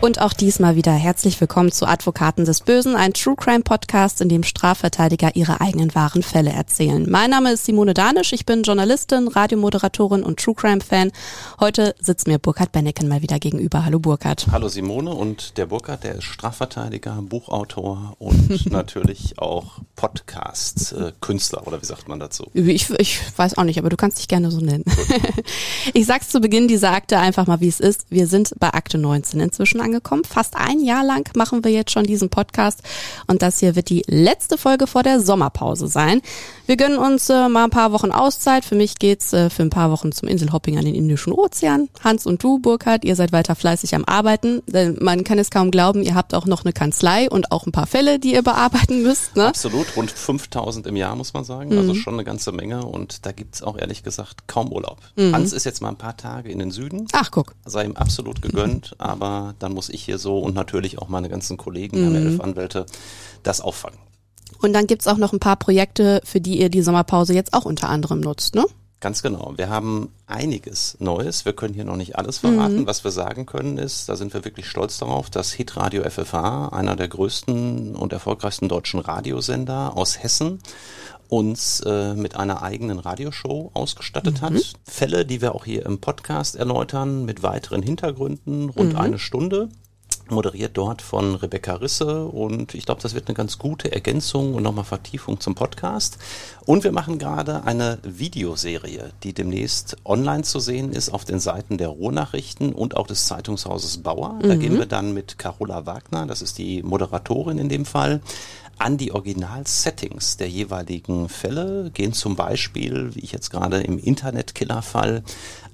Und auch diesmal wieder herzlich willkommen zu Advokaten des Bösen, ein True Crime Podcast, in dem Strafverteidiger ihre eigenen wahren Fälle erzählen. Mein Name ist Simone Danisch, ich bin Journalistin, Radiomoderatorin und True Crime Fan. Heute sitzt mir Burkhard Benneken mal wieder gegenüber. Hallo Burkhard. Hallo Simone und der Burkhard, der ist Strafverteidiger, Buchautor und natürlich auch Podcast-Künstler oder wie sagt man dazu? Ich, ich weiß auch nicht, aber du kannst dich gerne so nennen. ich sag's zu Beginn dieser Akte einfach mal, wie es ist. Wir sind bei Akte 19 inzwischen angekommen. Fast ein Jahr lang machen wir jetzt schon diesen Podcast und das hier wird die letzte Folge vor der Sommerpause sein. Wir gönnen uns äh, mal ein paar Wochen Auszeit. Für mich geht's äh, für ein paar Wochen zum Inselhopping an den Indischen Ozean. Hans und du, Burkhard, ihr seid weiter fleißig am Arbeiten. Denn man kann es kaum glauben, ihr habt auch noch eine Kanzlei und auch ein paar Fälle, die ihr bearbeiten müsst. Ne? Absolut, rund 5000 im Jahr muss man sagen. Also schon eine ganze Menge und da gibt's auch ehrlich gesagt kaum Urlaub. Hans ist jetzt mal ein paar Tage in den Süden. Ach, guck. sei ihm absolut gegönnt, aber dann muss ich hier so und natürlich auch meine ganzen Kollegen, wir haben ja elf Anwälte, das auffangen. Und dann gibt's auch noch ein paar Projekte, für die ihr die Sommerpause jetzt auch unter anderem nutzt, ne? Ganz genau. Wir haben einiges Neues. Wir können hier noch nicht alles verraten. Was wir sagen können ist, da sind wir wirklich stolz darauf, dass Hitradio FFH, einer der größten und erfolgreichsten deutschen Radiosender aus Hessen, uns äh, mit einer eigenen Radioshow ausgestattet hat. Fälle, die wir auch hier im Podcast erläutern, mit weiteren Hintergründen, rund eine Stunde moderiert dort von Rebecca Risse und ich glaube, das wird eine ganz gute Ergänzung und nochmal Vertiefung zum Podcast. Und wir machen gerade eine Videoserie, die demnächst online zu sehen ist auf den Seiten der Ruhrnachrichten und auch des Zeitungshauses Bauer. Da gehen wir dann mit Carola Wagner, das ist die Moderatorin in dem Fall, an die Original-Settings der jeweiligen Fälle, gehen zum Beispiel, wie ich jetzt gerade im Internet-Killer-Fall,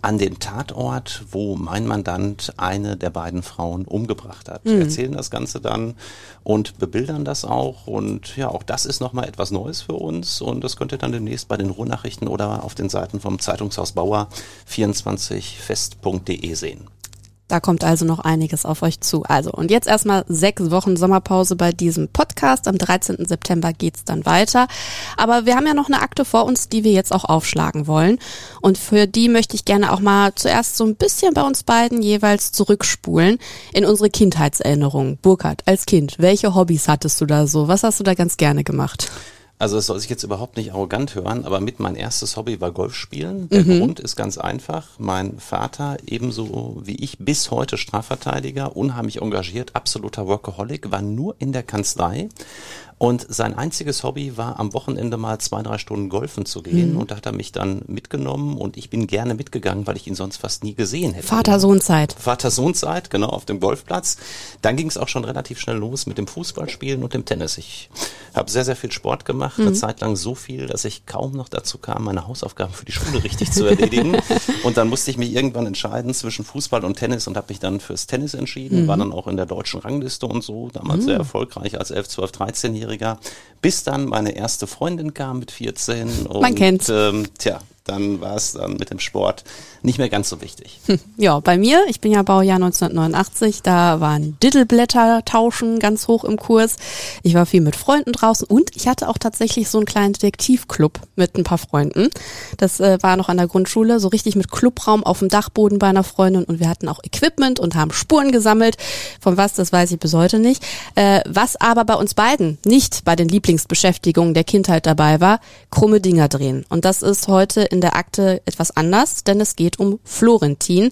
an den Tatort, wo mein Mandant eine der beiden Frauen umgebracht hat. Erzählen das Ganze dann und bebildern das auch. Und ja, auch das ist nochmal etwas Neues für uns. Und das könnt ihr dann demnächst bei den Ruhrnachrichten oder auf den Seiten vom Zeitungshaus Bauer 24fest.de sehen. Da kommt also noch einiges auf euch zu. Also, und jetzt erstmal sechs Wochen Sommerpause bei diesem Podcast. Am 13. September geht's dann weiter. Aber wir haben ja noch eine Akte vor uns, die wir jetzt auch aufschlagen wollen. Und für die möchte ich gerne auch mal zuerst so ein bisschen bei uns beiden jeweils zurückspulen in unsere Kindheitserinnerungen. Burkhard, als Kind, welche Hobbys hattest du da so? Was hast du da ganz gerne gemacht? Also es soll sich jetzt überhaupt nicht arrogant hören, aber mit mein erstes Hobby war Golf spielen. Der Grund ist ganz einfach. Mein Vater, ebenso wie ich, bis heute Strafverteidiger, unheimlich engagiert, absoluter Workaholic, war nur in der Kanzlei. Und sein einziges Hobby war, am Wochenende mal zwei, drei Stunden golfen zu gehen. Und da hat er mich dann mitgenommen und ich bin gerne mitgegangen, weil ich ihn sonst fast nie gesehen hätte. Vater-Sohn-Zeit. Vater-Sohn-Zeit, genau, auf dem Golfplatz. Dann ging es auch schon relativ schnell los mit dem Fußballspielen und dem Tennis. Ich habe sehr, sehr viel Sport gemacht, eine Zeit lang so viel, dass ich kaum noch dazu kam, meine Hausaufgaben für die Schule richtig zu erledigen. Und dann musste ich mich irgendwann entscheiden zwischen Fußball und Tennis und habe mich dann fürs Tennis entschieden, war dann auch in der deutschen Rangliste und so, damals sehr erfolgreich als 11, 12, 13-Jähriger, bis dann meine erste Freundin kam mit 14 und Man kennt's. Ähm, tja, dann war es dann mit dem Sport nicht mehr ganz so wichtig. Ja, bei mir, ich bin ja Baujahr 1989, da waren Diddleblätter tauschen ganz hoch im Kurs. Ich war viel mit Freunden draußen und ich hatte auch tatsächlich so einen kleinen Detektivclub mit ein paar Freunden. Das äh, war noch an der Grundschule, so richtig mit Clubraum auf dem Dachboden bei einer Freundin und wir hatten auch Equipment und haben Spuren gesammelt. Von was, das weiß ich bis heute nicht. Äh, was aber bei uns beiden nicht bei den Lieblingsbeschäftigungen der Kindheit dabei war, krumme Dinger drehen. Und das ist heute in der Akte etwas anders, denn es geht um Florentin.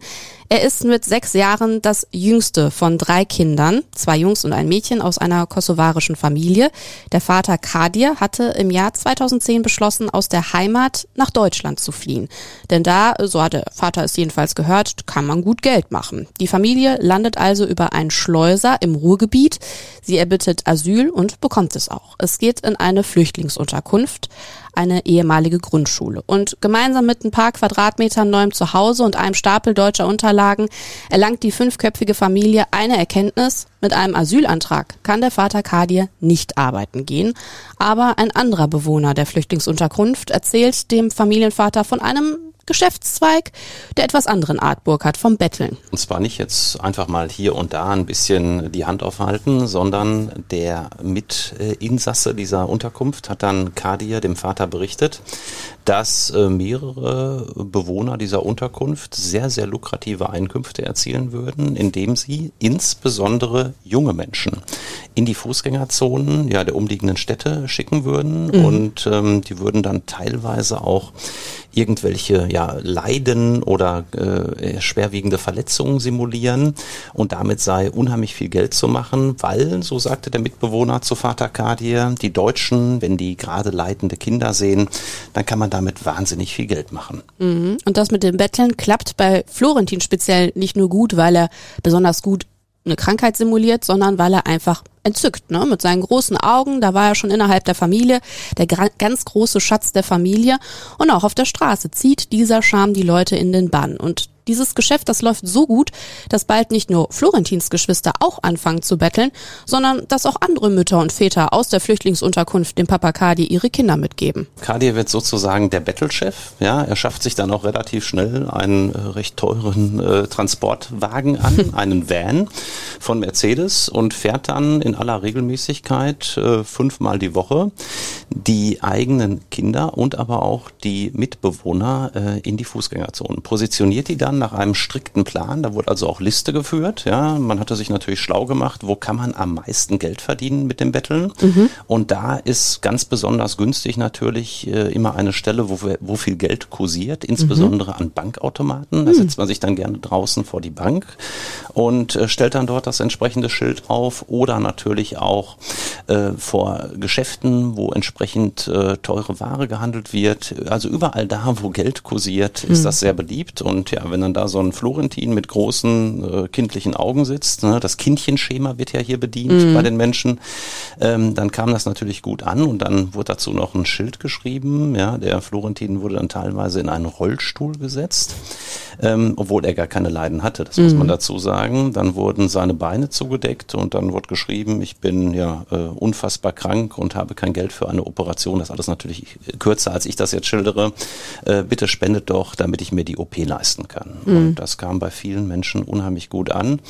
Er ist mit sechs Jahren das jüngste von drei Kindern, zwei Jungs und ein Mädchen aus einer kosovarischen Familie. Der Vater Kadir hatte im Jahr 2010 beschlossen, aus der Heimat nach Deutschland zu fliehen. Denn da, so hat der Vater es jedenfalls gehört, kann man gut Geld machen. Die Familie landet also über einen Schleuser im Ruhrgebiet. Sie erbittet Asyl und bekommt es auch. Es geht in eine Flüchtlingsunterkunft eine ehemalige Grundschule. Und gemeinsam mit ein paar Quadratmetern neuem Zuhause und einem Stapel deutscher Unterlagen erlangt die fünfköpfige Familie eine Erkenntnis. Mit einem Asylantrag kann der Vater Kadir nicht arbeiten gehen. Aber ein anderer Bewohner der Flüchtlingsunterkunft erzählt dem Familienvater von einem Geschäftszweig der etwas anderen Art Burkhardt vom Betteln. Und zwar nicht jetzt einfach mal hier und da ein bisschen die Hand aufhalten, sondern der Mitinsasse dieser Unterkunft hat dann Kadir, dem Vater, berichtet, dass äh, mehrere Bewohner dieser Unterkunft sehr, sehr lukrative Einkünfte erzielen würden, indem sie insbesondere junge Menschen in die Fußgängerzonen ja, der umliegenden Städte schicken würden mhm. und ähm, die würden dann teilweise auch irgendwelche ja, Leiden oder äh, schwerwiegende Verletzungen simulieren und damit sei unheimlich viel Geld zu machen, weil, so sagte der Mitbewohner zu Vater Kadir, die Deutschen, wenn die gerade leidende Kinder sehen, dann kann man damit wahnsinnig viel Geld machen. Mhm. Und das mit dem Betteln klappt bei Florentin speziell nicht nur gut, weil er besonders gut eine Krankheit simuliert, sondern weil er einfach entzückt, ne? Mit seinen großen Augen, da war er schon innerhalb der Familie, der ganz große Schatz der Familie. Und auch auf der Straße zieht dieser Charme die Leute in den Bann. Und dieses Geschäft, das läuft so gut, dass bald nicht nur Florentins Geschwister auch anfangen zu betteln, sondern dass auch andere Mütter und Väter aus der Flüchtlingsunterkunft dem Papa Kadi ihre Kinder mitgeben. Kadi wird sozusagen der Bettelchef. Ja, er schafft sich dann auch relativ schnell einen äh, recht teuren äh, Transportwagen an, einen Van von Mercedes und fährt dann in aller Regelmäßigkeit äh, fünfmal die Woche die eigenen Kinder und aber auch die Mitbewohner äh, in die Fußgängerzonen. Positioniert die dann Jahren nach einem strikten Plan. Da wurde also auch Liste geführt. Ja, man hatte sich natürlich schlau gemacht, wo kann man am meisten Geld verdienen mit dem Betteln. Mhm. Und da ist ganz besonders günstig natürlich äh, immer eine Stelle, wo, wo viel Geld kursiert, insbesondere mhm. an Bankautomaten. Da mhm. setzt man sich dann gerne draußen vor die Bank und äh, stellt dann dort das entsprechende Schild auf oder natürlich auch äh, vor Geschäften, wo entsprechend äh, teure Ware gehandelt wird. Also überall da, wo Geld kursiert, ist mhm. das sehr beliebt. Und ja, wenn dann da so ein Florentin mit großen äh, kindlichen Augen sitzt, ne, das Kindchenschema wird ja hier bedient mhm. bei den Menschen, ähm, dann kam das natürlich gut an und dann wurde dazu noch ein Schild geschrieben. Ja, der Florentin wurde dann teilweise in einen Rollstuhl gesetzt, ähm, obwohl er gar keine Leiden hatte, das mhm. muss man dazu sagen. Dann wurden seine Beine zugedeckt und dann wurde geschrieben, ich bin ja äh, unfassbar krank und habe kein Geld für eine Operation. Das ist alles natürlich kürzer, als ich das jetzt schildere. Äh, bitte spendet doch, damit ich mir die OP leisten kann. Mhm. Und das kam bei vielen Menschen unheimlich gut an.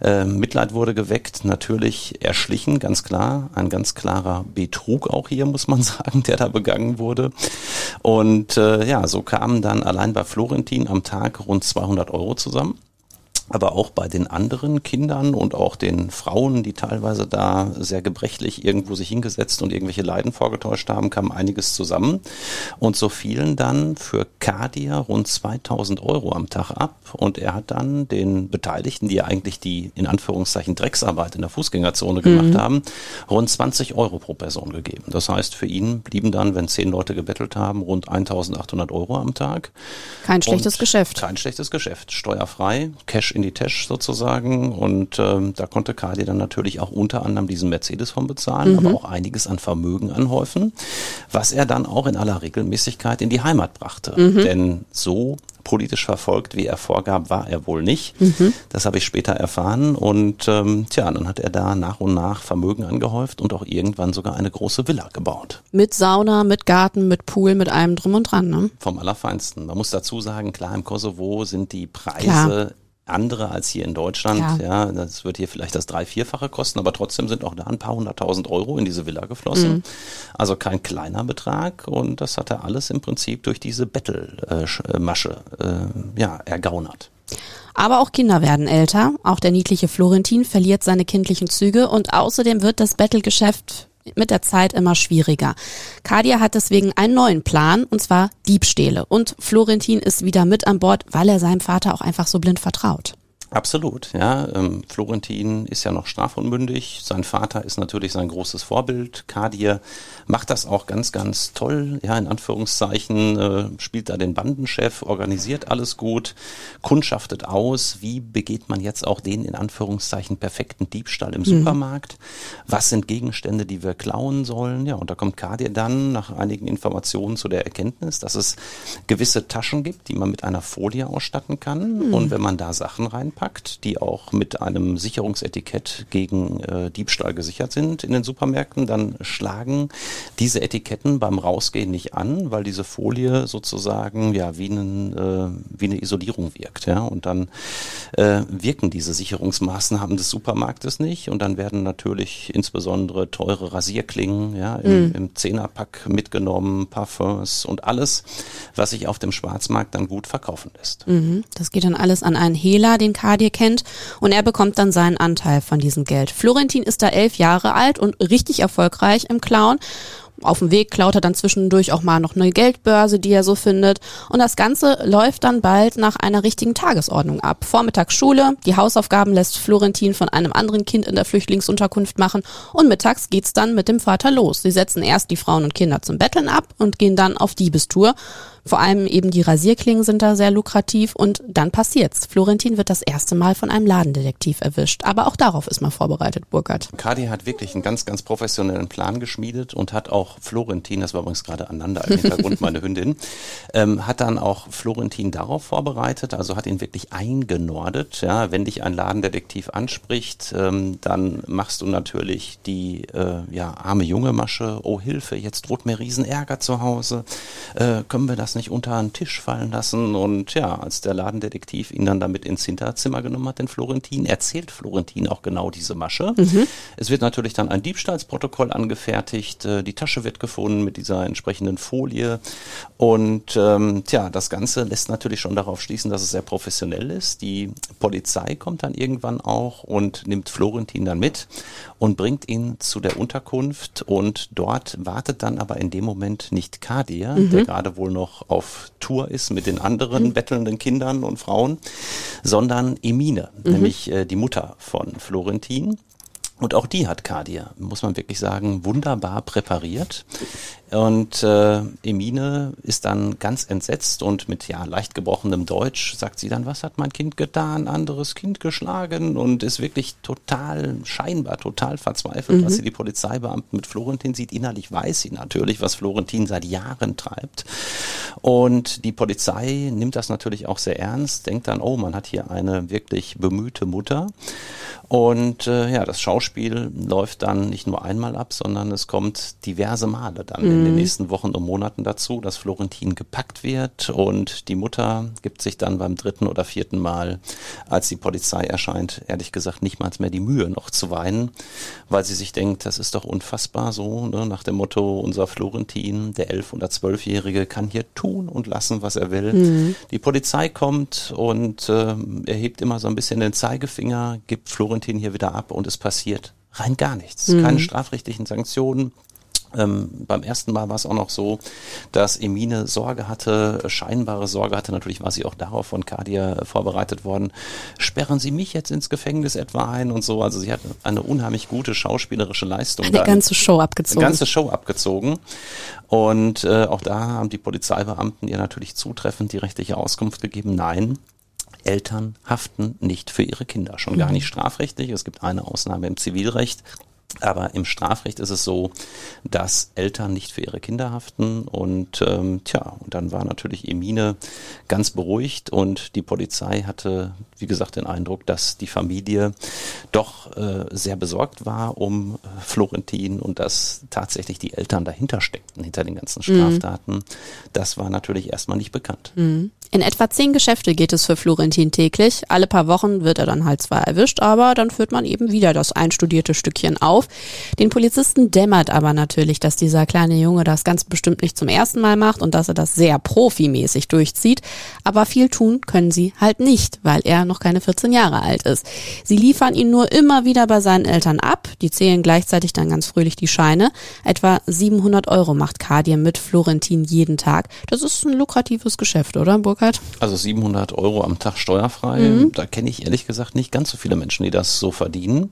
Äh, Mitleid wurde geweckt, natürlich erschlichen, ganz klar. Ein ganz klarer Betrug auch hier, muss man sagen, der da begangen wurde. Und äh, ja, so kamen dann allein bei Florentin am Tag rund 200 Euro zusammen aber auch bei den anderen Kindern und auch den Frauen, die teilweise da sehr gebrechlich irgendwo sich hingesetzt und irgendwelche Leiden vorgetäuscht haben, kam einiges zusammen. Und so fielen dann für Kadia rund 2000 Euro am Tag ab. Und er hat dann den Beteiligten, die ja eigentlich die in Anführungszeichen Drecksarbeit in der Fußgängerzone gemacht mhm. haben, rund 20 Euro pro Person gegeben. Das heißt, für ihn blieben dann, wenn zehn Leute gebettelt haben, rund 1800 Euro am Tag. Kein schlechtes und Geschäft. Kein schlechtes Geschäft. Steuerfrei, Cash in die Tasche sozusagen. Und ähm, da konnte Kadi dann natürlich auch unter anderem diesen Mercedes von bezahlen, mhm. aber auch einiges an Vermögen anhäufen, was er dann auch in aller Regelmäßigkeit in die Heimat brachte. Mhm. Denn so politisch verfolgt, wie er vorgab, war er wohl nicht. Mhm. Das habe ich später erfahren. Und ähm, tja, dann hat er da nach und nach Vermögen angehäuft und auch irgendwann sogar eine große Villa gebaut. Mit Sauna, mit Garten, mit Pool, mit allem drum und dran. Ne? Vom Allerfeinsten. Man muss dazu sagen, klar, im Kosovo sind die Preise klar andere als hier in Deutschland. Ja. ja, das wird hier vielleicht das drei-, vierfache kosten, aber trotzdem sind auch da ein paar hunderttausend Euro in diese Villa geflossen. Mhm. Also kein kleiner Betrag und das hat er alles im Prinzip durch diese Bettelmasche äh, ja, ergaunert. Aber auch Kinder werden älter. Auch der niedliche Florentin verliert seine kindlichen Züge und außerdem wird das Bettelgeschäft mit der Zeit immer schwieriger. Kadia hat deswegen einen neuen Plan, und zwar Diebstähle. Und Florentin ist wieder mit an Bord, weil er seinem Vater auch einfach so blind vertraut. Absolut, ja. Ähm, Florentin ist ja noch strafunmündig. Sein Vater ist natürlich sein großes Vorbild. Kadir macht das auch ganz, ganz toll. Ja, in Anführungszeichen äh, spielt da den Bandenchef, organisiert alles gut, kundschaftet aus. Wie begeht man jetzt auch den in Anführungszeichen perfekten Diebstahl im mhm. Supermarkt? Was sind Gegenstände, die wir klauen sollen? Ja, und da kommt Kadir dann nach einigen Informationen zu der Erkenntnis, dass es gewisse Taschen gibt, die man mit einer Folie ausstatten kann. Mhm. Und wenn man da Sachen rein einpackt, die auch mit einem Sicherungsetikett gegen äh, Diebstahl gesichert sind in den Supermärkten, dann schlagen diese Etiketten beim Rausgehen nicht an, weil diese Folie sozusagen ja wie, einen, äh, wie eine Isolierung wirkt. Ja? Und dann äh, wirken diese Sicherungsmaßnahmen des Supermarktes nicht und dann werden natürlich insbesondere teure Rasierklingen ja, im, mhm. im Zehnerpack mitgenommen, Parfums und alles, was sich auf dem Schwarzmarkt dann gut verkaufen lässt. Mhm. Das geht dann alles an einen Hehler, den Kadir kennt und er bekommt dann seinen Anteil von diesem Geld. Florentin ist da elf Jahre alt und richtig erfolgreich im Clown auf dem Weg klaut er dann zwischendurch auch mal noch eine Geldbörse, die er so findet. Und das Ganze läuft dann bald nach einer richtigen Tagesordnung ab. Vormittags Schule, die Hausaufgaben lässt Florentin von einem anderen Kind in der Flüchtlingsunterkunft machen und mittags geht's dann mit dem Vater los. Sie setzen erst die Frauen und Kinder zum Betteln ab und gehen dann auf Diebestour. Vor allem eben die Rasierklingen sind da sehr lukrativ und dann passiert's. Florentin wird das erste Mal von einem Ladendetektiv erwischt. Aber auch darauf ist man vorbereitet, Burkhard. Kadi hat wirklich einen ganz, ganz professionellen Plan geschmiedet und hat auch Florentin, das war übrigens gerade aneinander im Hintergrund, meine Hündin, ähm, hat dann auch Florentin darauf vorbereitet, also hat ihn wirklich eingenordet. Ja, wenn dich ein Ladendetektiv anspricht, ähm, dann machst du natürlich die äh, ja, arme junge Masche, oh Hilfe, jetzt droht mir Riesenärger zu Hause, äh, können wir das nicht unter einen Tisch fallen lassen. Und ja, als der Ladendetektiv ihn dann damit ins Hinterzimmer genommen hat, den Florentin, erzählt Florentin auch genau diese Masche. Mhm. Es wird natürlich dann ein Diebstahlsprotokoll angefertigt, äh, die Tasche wird gefunden mit dieser entsprechenden Folie. Und ähm, tja, das Ganze lässt natürlich schon darauf schließen, dass es sehr professionell ist. Die Polizei kommt dann irgendwann auch und nimmt Florentin dann mit und bringt ihn zu der Unterkunft und dort wartet dann aber in dem Moment nicht Kadir, mhm. der gerade wohl noch auf Tour ist mit den anderen mhm. bettelnden Kindern und Frauen, sondern Emine, mhm. nämlich äh, die Mutter von Florentin. Und auch die hat Kadir, muss man wirklich sagen, wunderbar präpariert. Und äh, Emine ist dann ganz entsetzt und mit ja leicht gebrochenem Deutsch sagt sie dann, was hat mein Kind getan? Anderes Kind geschlagen und ist wirklich total, scheinbar total verzweifelt, mhm. was sie die Polizeibeamten mit Florentin sieht. Innerlich weiß sie natürlich, was Florentin seit Jahren treibt. Und die Polizei nimmt das natürlich auch sehr ernst, denkt dann, oh, man hat hier eine wirklich bemühte Mutter. Und äh, ja, das Schauspiel läuft dann nicht nur einmal ab, sondern es kommt diverse Male dann mhm. in den mhm. nächsten Wochen und Monaten dazu, dass Florentin gepackt wird und die Mutter gibt sich dann beim dritten oder vierten Mal, als die Polizei erscheint, ehrlich gesagt nicht mal mehr die Mühe noch zu weinen, weil sie sich denkt, das ist doch unfassbar so, ne, nach dem Motto, unser Florentin, der elf- oder zwölfjährige, kann hier tun und lassen, was er will. Mhm. Die Polizei kommt und äh, erhebt immer so ein bisschen den Zeigefinger, gibt Florentin Florentin hier wieder ab und es passiert rein gar nichts. Mhm. Keine strafrechtlichen Sanktionen. Ähm, beim ersten Mal war es auch noch so, dass Emine Sorge hatte, scheinbare Sorge hatte. Natürlich war sie auch darauf von Kadia vorbereitet worden. Sperren Sie mich jetzt ins Gefängnis etwa ein und so. Also sie hat eine unheimlich gute schauspielerische Leistung. Eine ganze Show abgezogen. Eine ganze Show abgezogen. Und äh, auch da haben die Polizeibeamten ihr natürlich zutreffend die rechtliche Auskunft gegeben. Nein, Eltern haften nicht für ihre Kinder, schon gar mhm. nicht strafrechtlich. Es gibt eine Ausnahme im Zivilrecht, aber im Strafrecht ist es so, dass Eltern nicht für ihre Kinder haften und ähm, tja, und dann war natürlich Emine ganz beruhigt und die Polizei hatte, wie gesagt, den Eindruck, dass die Familie doch äh, sehr besorgt war um äh, Florentin und dass tatsächlich die Eltern dahinter steckten, hinter den ganzen mhm. Straftaten. Mhm. Das war natürlich erstmal nicht bekannt. Mhm. In etwa zehn Geschäfte geht es für Florentin täglich. Alle paar Wochen wird er dann halt zwar erwischt, aber dann führt man eben wieder das einstudierte Stückchen auf. Den Polizisten dämmert aber natürlich, dass dieser kleine Junge das ganz bestimmt nicht zum ersten Mal macht und dass er das sehr profimäßig durchzieht. Aber viel tun können sie halt nicht, weil er noch keine 14 Jahre alt ist. Sie liefern ihn nur immer wieder bei seinen Eltern ab. Die zählen gleichzeitig dann ganz fröhlich die Scheine. Etwa 700 Euro macht Kadir mit Florentin jeden Tag. Das ist ein lukratives Geschäft, oder Burkhard? Also 700 Euro am Tag steuerfrei. Mhm. Da kenne ich ehrlich gesagt nicht ganz so viele Menschen, die das so verdienen.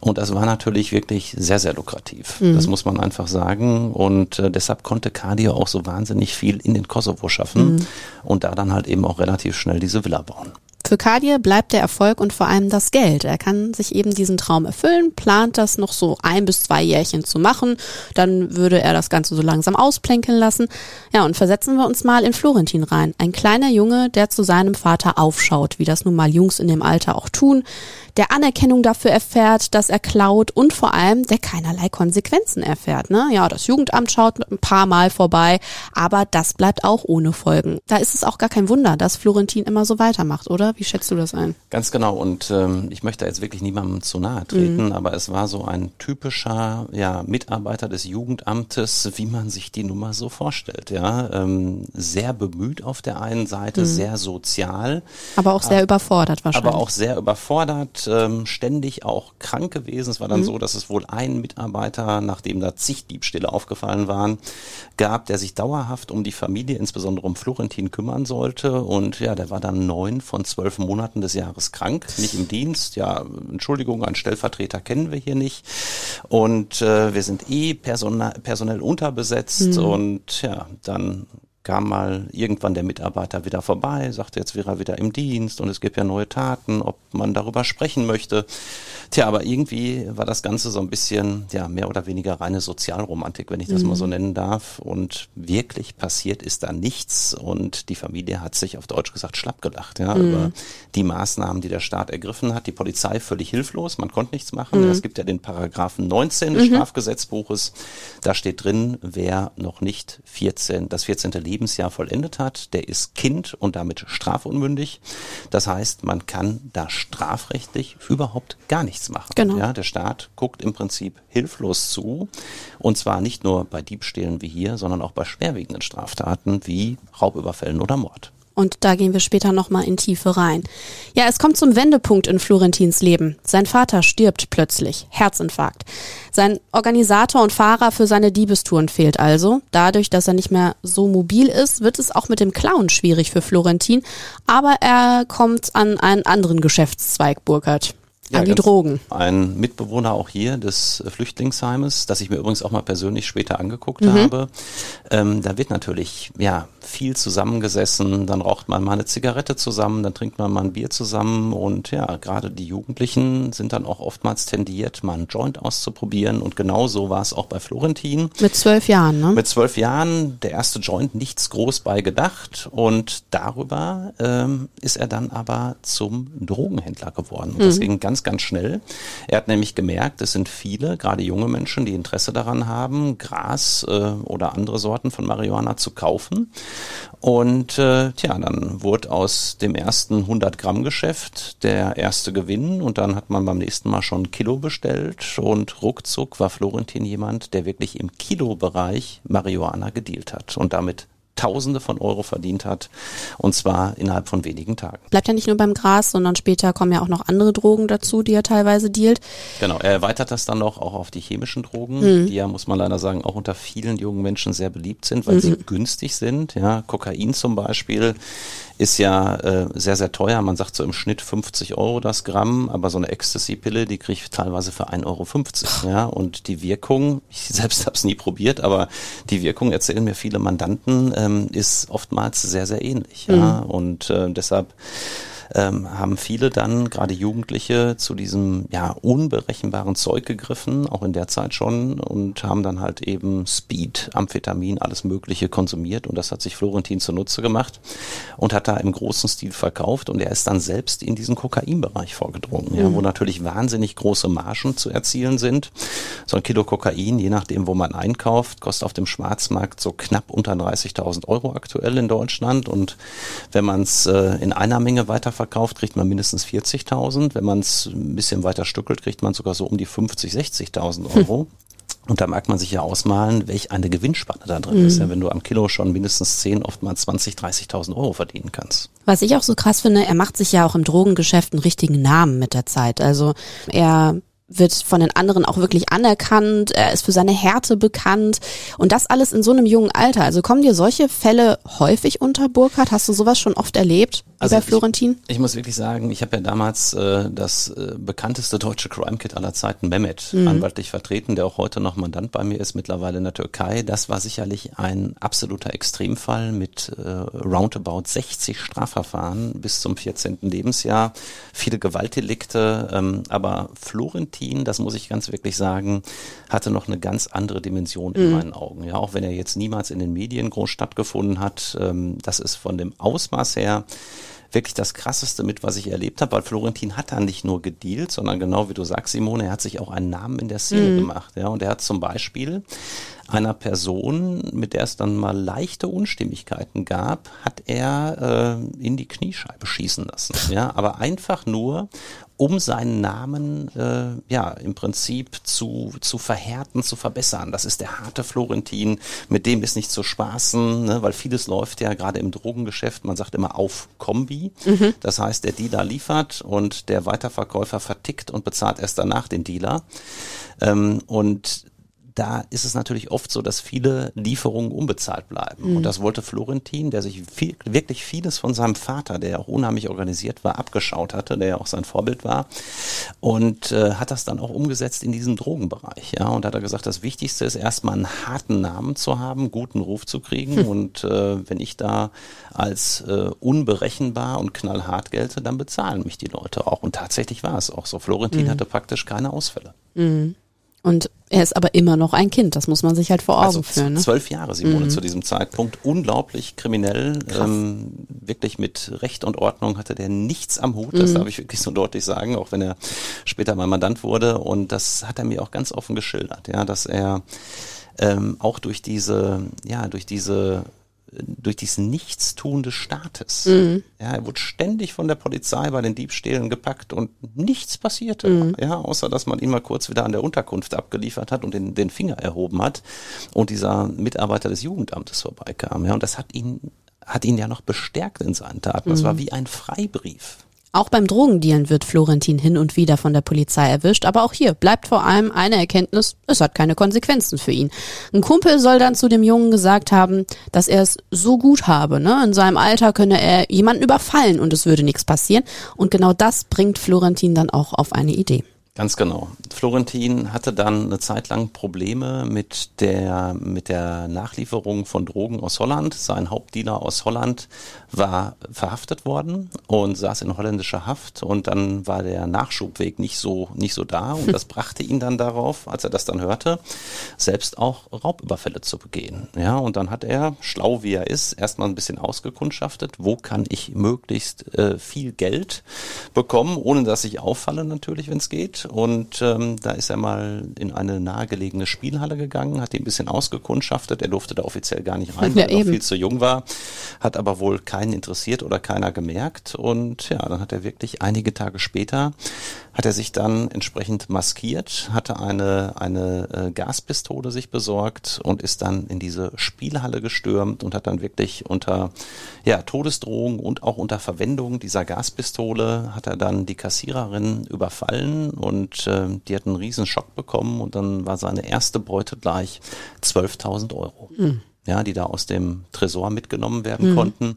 Und das war natürlich wirklich sehr, sehr lukrativ. Mhm. Das muss man einfach sagen. Und äh, deshalb konnte Kadir auch so wahnsinnig viel in den Kosovo schaffen mhm. und da dann halt eben auch relativ schnell diese Villa bauen. Für Kadir bleibt der Erfolg und vor allem das Geld. Er kann sich eben diesen Traum erfüllen, plant das noch so ein bis zwei Jährchen zu machen. Dann würde er das Ganze so langsam ausplänkeln lassen. Ja, und versetzen wir uns mal in Florentin rein. Ein kleiner Junge, der zu seinem Vater aufschaut, wie das nun mal Jungs in dem Alter auch tun der Anerkennung dafür erfährt, dass er klaut und vor allem der keinerlei Konsequenzen erfährt. Ne? Ja, das Jugendamt schaut ein paar Mal vorbei, aber das bleibt auch ohne Folgen. Da ist es auch gar kein Wunder, dass Florentin immer so weitermacht, oder? Wie schätzt du das ein? Ganz genau. Und ähm, ich möchte jetzt wirklich niemandem zu nahe treten, mhm. aber es war so ein typischer ja, Mitarbeiter des Jugendamtes, wie man sich die Nummer so vorstellt. Ja, ähm, sehr bemüht auf der einen Seite, mhm. sehr sozial, aber auch sehr aber, überfordert wahrscheinlich. Aber auch sehr überfordert ähm, ständig auch krank gewesen. Es war dann mhm. so, dass es wohl einen Mitarbeiter, nachdem da zig Diebstähle aufgefallen waren, gab, der sich dauerhaft um die Familie, insbesondere um Florentin, kümmern sollte. Und ja, der war dann neun von zwölf Monaten des Jahres krank, nicht im Dienst. Ja, Entschuldigung, einen Stellvertreter kennen wir hier nicht. Und äh, wir sind eh personell, personell unterbesetzt. Mhm. Und ja, dann kam mal irgendwann der Mitarbeiter wieder vorbei, sagte, jetzt wäre er wieder im Dienst und es gibt ja neue Taten, ob man darüber sprechen möchte. Tja, aber irgendwie war das Ganze so ein bisschen, ja, mehr oder weniger reine Sozialromantik, wenn ich das mhm. mal so nennen darf. Und wirklich passiert ist da nichts. Und die Familie hat sich auf Deutsch gesagt schlapp gelacht, ja, mhm. über die Maßnahmen, die der Staat ergriffen hat. Die Polizei völlig hilflos, man konnte nichts machen. Mhm. Es gibt ja den Paragraphen 19 des mhm. Strafgesetzbuches. Da steht drin, wer noch nicht 14, das 14. Lebensjahr vollendet hat, der ist Kind und damit strafunmündig. Das heißt, man kann da strafrechtlich überhaupt gar nichts machen. Genau. Ja, der Staat guckt im Prinzip hilflos zu. Und zwar nicht nur bei Diebstählen wie hier, sondern auch bei schwerwiegenden Straftaten wie Raubüberfällen oder Mord. Und da gehen wir später nochmal in Tiefe rein. Ja, es kommt zum Wendepunkt in Florentins Leben. Sein Vater stirbt plötzlich. Herzinfarkt. Sein Organisator und Fahrer für seine Diebestouren fehlt also. Dadurch, dass er nicht mehr so mobil ist, wird es auch mit dem Clown schwierig für Florentin. Aber er kommt an einen anderen Geschäftszweig, Burkhardt ja, an die Drogen. Ein Mitbewohner auch hier des Flüchtlingsheimes, das ich mir übrigens auch mal persönlich später angeguckt mhm. habe. Ähm, da wird natürlich ja viel zusammengesessen, dann raucht man mal eine Zigarette zusammen, dann trinkt man mal ein Bier zusammen und ja, gerade die Jugendlichen sind dann auch oftmals tendiert, mal einen Joint auszuprobieren und genau so war es auch bei Florentin. Mit zwölf Jahren, ne? Mit zwölf Jahren, der erste Joint, nichts groß bei gedacht und darüber ähm, ist er dann aber zum Drogenhändler geworden und mhm. das ging ganz, ganz schnell. Er hat nämlich gemerkt, es sind viele, gerade junge Menschen, die Interesse daran haben, Gras äh, oder andere Sorten von Marihuana zu kaufen und äh, tja, dann wurde aus dem ersten 100 Gramm Geschäft der erste Gewinn und dann hat man beim nächsten Mal schon ein Kilo bestellt und ruckzuck war Florentin jemand, der wirklich im Kilobereich Marihuana gedealt hat und damit Tausende von Euro verdient hat und zwar innerhalb von wenigen Tagen. Bleibt ja nicht nur beim Gras, sondern später kommen ja auch noch andere Drogen dazu, die er teilweise dealt. Genau, er erweitert das dann noch auch auf die chemischen Drogen, hm. die ja, muss man leider sagen, auch unter vielen jungen Menschen sehr beliebt sind, weil mhm. sie günstig sind. Ja, Kokain zum Beispiel ist ja äh, sehr, sehr teuer. Man sagt so im Schnitt 50 Euro das Gramm, aber so eine Ecstasy-Pille, die kriege ich teilweise für 1,50 Euro. Ja, und die Wirkung, ich selbst habe es nie probiert, aber die Wirkung, erzählen mir viele Mandanten, ähm, ist oftmals sehr, sehr ähnlich. Mhm. Ja, und äh, deshalb ähm, haben viele dann, gerade Jugendliche, zu diesem ja unberechenbaren Zeug gegriffen, auch in der Zeit schon, und haben dann halt eben Speed, Amphetamin, alles Mögliche konsumiert und das hat sich Florentin zunutze gemacht und hat da im großen Stil verkauft und er ist dann selbst in diesen Kokainbereich vorgedrungen, mhm. ja, wo natürlich wahnsinnig große Margen zu erzielen sind. So ein Kilo Kokain, je nachdem, wo man einkauft, kostet auf dem Schwarzmarkt so knapp unter 30.000 Euro aktuell in Deutschland und wenn man es äh, in einer Menge weiterverkauft, verkauft, kriegt man mindestens 40.000. Wenn man es ein bisschen weiter stückelt, kriegt man sogar so um die 50, 60.000 Euro. Hm. Und da mag man sich ja ausmalen, welch eine Gewinnspanne da drin mhm. ist, ja, wenn du am Kilo schon mindestens 10, oftmals 20, 30.000 Euro verdienen kannst. Was ich auch so krass finde, er macht sich ja auch im Drogengeschäft einen richtigen Namen mit der Zeit. Also er wird von den anderen auch wirklich anerkannt, er ist für seine Härte bekannt und das alles in so einem jungen Alter. Also kommen dir solche Fälle häufig unter Burkhardt? Hast du sowas schon oft erlebt? Also bei Florentin? Ich, ich, muss wirklich sagen, ich habe ja damals äh, das äh, bekannteste deutsche Crime Kit aller Zeiten, Mehmet, mhm. anwaltlich vertreten, der auch heute noch Mandant bei mir ist, mittlerweile in der Türkei. Das war sicherlich ein absoluter Extremfall mit äh, roundabout 60 Strafverfahren bis zum 14. Lebensjahr, viele Gewaltdelikte, ähm, aber Florentin, das muss ich ganz wirklich sagen, hatte noch eine ganz andere Dimension in mhm. meinen Augen. Ja, auch wenn er jetzt niemals in den Medien groß stattgefunden hat, ähm, das ist von dem Ausmaß her wirklich das Krasseste mit, was ich erlebt habe, weil Florentin hat da nicht nur gedealt, sondern genau wie du sagst, Simone, er hat sich auch einen Namen in der Szene mhm. gemacht. Ja, und er hat zum Beispiel einer Person, mit der es dann mal leichte Unstimmigkeiten gab, hat er äh, in die Kniescheibe schießen lassen. Ja, aber einfach nur, um seinen Namen äh, ja im Prinzip zu, zu verhärten, zu verbessern. Das ist der harte Florentin, mit dem ist nicht zu spaßen, ne, weil vieles läuft ja gerade im Drogengeschäft, man sagt immer auf Kombi. Mhm. Das heißt, der Dealer liefert und der Weiterverkäufer vertickt und bezahlt erst danach den Dealer. Ähm, und da ist es natürlich oft so, dass viele Lieferungen unbezahlt bleiben. Mhm. Und das wollte Florentin, der sich viel, wirklich vieles von seinem Vater, der auch unheimlich organisiert war, abgeschaut hatte, der ja auch sein Vorbild war. Und äh, hat das dann auch umgesetzt in diesen Drogenbereich. Ja, und hat er gesagt, das Wichtigste ist erstmal einen harten Namen zu haben, guten Ruf zu kriegen. Hm. Und äh, wenn ich da als äh, unberechenbar und knallhart gelte, dann bezahlen mich die Leute auch. Und tatsächlich war es auch so. Florentin mhm. hatte praktisch keine Ausfälle. Mhm. Und er ist aber immer noch ein Kind, das muss man sich halt vor Augen also führen. Ne? Zwölf Jahre, Simone, mhm. zu diesem Zeitpunkt. Unglaublich kriminell. Ähm, wirklich mit Recht und Ordnung hatte der nichts am Hut, das mhm. darf ich wirklich so deutlich sagen, auch wenn er später mal Mandant wurde. Und das hat er mir auch ganz offen geschildert, ja, dass er ähm, auch durch diese, ja, durch diese durch diesen Nichtstun des Staates. Mhm. Ja, er wurde ständig von der Polizei bei den Diebstählen gepackt und nichts passierte. Mhm. Ja, außer dass man ihn mal kurz wieder an der Unterkunft abgeliefert hat und den, den Finger erhoben hat und dieser Mitarbeiter des Jugendamtes vorbeikam. Ja, und das hat ihn hat ihn ja noch bestärkt in seinen Taten. Das mhm. war wie ein Freibrief. Auch beim Drogendealen wird Florentin hin und wieder von der Polizei erwischt, aber auch hier bleibt vor allem eine Erkenntnis, es hat keine Konsequenzen für ihn. Ein Kumpel soll dann zu dem Jungen gesagt haben, dass er es so gut habe, ne? In seinem Alter könne er jemanden überfallen und es würde nichts passieren. Und genau das bringt Florentin dann auch auf eine Idee. Ganz genau. Florentin hatte dann eine Zeit lang Probleme mit der, mit der Nachlieferung von Drogen aus Holland. Sein Hauptdealer aus Holland war verhaftet worden und saß in holländischer Haft und dann war der Nachschubweg nicht so, nicht so da und das brachte ihn dann darauf, als er das dann hörte, selbst auch Raubüberfälle zu begehen. Ja, und dann hat er, schlau wie er ist, erstmal ein bisschen ausgekundschaftet, wo kann ich möglichst äh, viel Geld bekommen, ohne dass ich auffalle natürlich, wenn es geht und ähm, da ist er mal in eine nahegelegene Spielhalle gegangen, hat ihn ein bisschen ausgekundschaftet. Er durfte da offiziell gar nicht rein, weil ja, er viel zu jung war, hat aber wohl keinen interessiert oder keiner gemerkt. Und ja, dann hat er wirklich einige Tage später hat er sich dann entsprechend maskiert, hatte eine, eine äh, Gaspistole sich besorgt und ist dann in diese Spielhalle gestürmt und hat dann wirklich unter ja, Todesdrohung und auch unter Verwendung dieser Gaspistole hat er dann die Kassiererin überfallen und äh, die hat einen riesen Schock bekommen und dann war seine erste Beute gleich 12.000 Euro. Mhm ja, die da aus dem Tresor mitgenommen werden mhm. konnten.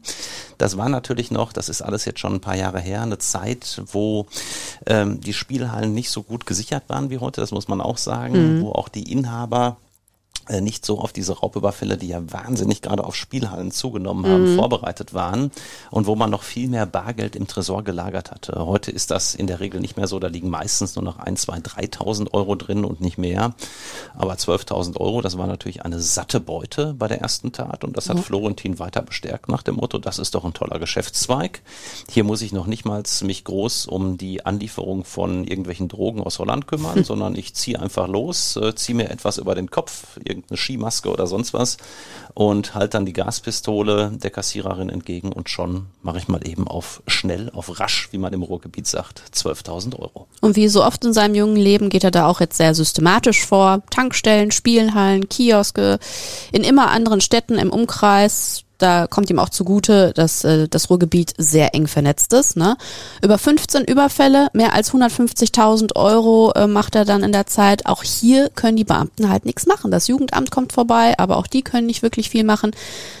Das war natürlich noch, das ist alles jetzt schon ein paar Jahre her, eine Zeit, wo ähm, die Spielhallen nicht so gut gesichert waren wie heute, das muss man auch sagen, mhm. wo auch die Inhaber nicht so auf diese Raubüberfälle, die ja wahnsinnig gerade auf Spielhallen zugenommen haben, mhm. vorbereitet waren und wo man noch viel mehr Bargeld im Tresor gelagert hatte. Heute ist das in der Regel nicht mehr so, da liegen meistens nur noch ein, zwei, 3.000 Euro drin und nicht mehr. Aber 12.000 Euro, das war natürlich eine satte Beute bei der ersten Tat und das hat mhm. Florentin weiter bestärkt nach dem Motto, das ist doch ein toller Geschäftszweig. Hier muss ich noch nicht mal mich groß um die Anlieferung von irgendwelchen Drogen aus Holland kümmern, sondern ich ziehe einfach los, äh, ziehe mir etwas über den Kopf, irgendeine Skimaske oder sonst was und halt dann die Gaspistole der Kassiererin entgegen und schon mache ich mal eben auf schnell, auf rasch, wie man im Ruhrgebiet sagt, 12.000 Euro. Und wie so oft in seinem jungen Leben geht er da auch jetzt sehr systematisch vor. Tankstellen, Spielhallen, Kioske, in immer anderen Städten im Umkreis da kommt ihm auch zugute, dass äh, das Ruhrgebiet sehr eng vernetzt ist. Ne? Über 15 Überfälle, mehr als 150.000 Euro äh, macht er dann in der Zeit. Auch hier können die Beamten halt nichts machen. Das Jugendamt kommt vorbei, aber auch die können nicht wirklich viel machen.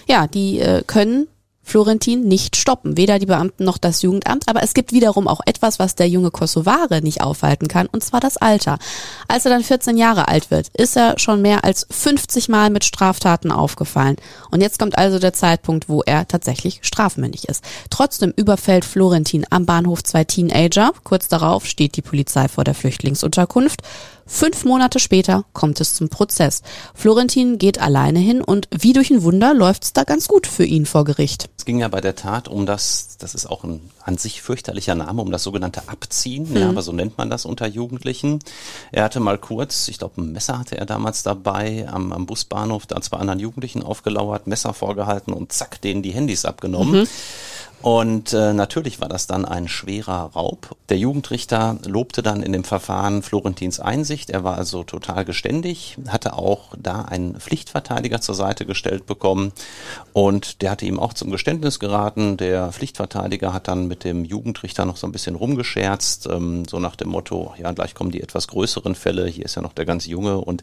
Ja, die äh, können Florentin nicht stoppen, weder die Beamten noch das Jugendamt, aber es gibt wiederum auch etwas, was der junge Kosovare nicht aufhalten kann, und zwar das Alter. Als er dann 14 Jahre alt wird, ist er schon mehr als 50 Mal mit Straftaten aufgefallen. Und jetzt kommt also der Zeitpunkt, wo er tatsächlich strafmündig ist. Trotzdem überfällt Florentin am Bahnhof zwei Teenager. Kurz darauf steht die Polizei vor der Flüchtlingsunterkunft. Fünf Monate später kommt es zum Prozess. Florentin geht alleine hin und wie durch ein Wunder läuft es da ganz gut für ihn vor Gericht. Es ging ja bei der Tat um das, das ist auch ein an sich fürchterlicher Name, um das sogenannte Abziehen, mhm. ja, aber so nennt man das unter Jugendlichen. Er hatte mal kurz, ich glaube ein Messer hatte er damals dabei, am, am Busbahnhof da zwei anderen Jugendlichen aufgelauert, Messer vorgehalten und zack, denen die Handys abgenommen. Mhm. Und äh, natürlich war das dann ein schwerer Raub. Der Jugendrichter lobte dann in dem Verfahren Florentins Einsicht. Er war also total geständig, hatte auch da einen Pflichtverteidiger zur Seite gestellt bekommen und der hatte ihm auch zum Geständnis geraten. Der Pflichtverteidiger hat dann mit dem Jugendrichter noch so ein bisschen rumgescherzt, ähm, so nach dem Motto, ja, gleich kommen die etwas größeren Fälle, hier ist ja noch der ganz Junge und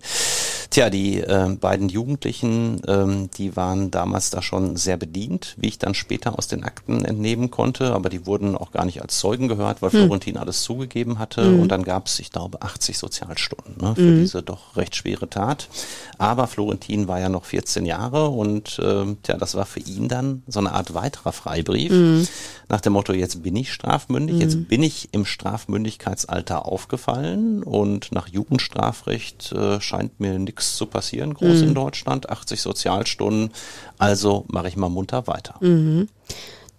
tja, die äh, beiden Jugendlichen, ähm, die waren damals da schon sehr bedient, wie ich dann später aus den Akten entnehmen konnte, aber die wurden auch gar nicht als Zeugen gehört, weil hm. Florentin alles zugegeben hatte. Hm. Und dann gab es, ich glaube, 80 Sozialstunden ne, für hm. diese doch recht schwere Tat. Aber Florentin war ja noch 14 Jahre und äh, tja, das war für ihn dann so eine Art weiterer Freibrief. Hm. Nach dem Motto, jetzt bin ich strafmündig, jetzt hm. bin ich im Strafmündigkeitsalter aufgefallen und nach Jugendstrafrecht äh, scheint mir nichts zu passieren, groß in hm. Deutschland, 80 Sozialstunden, also mache ich mal munter weiter. Mhm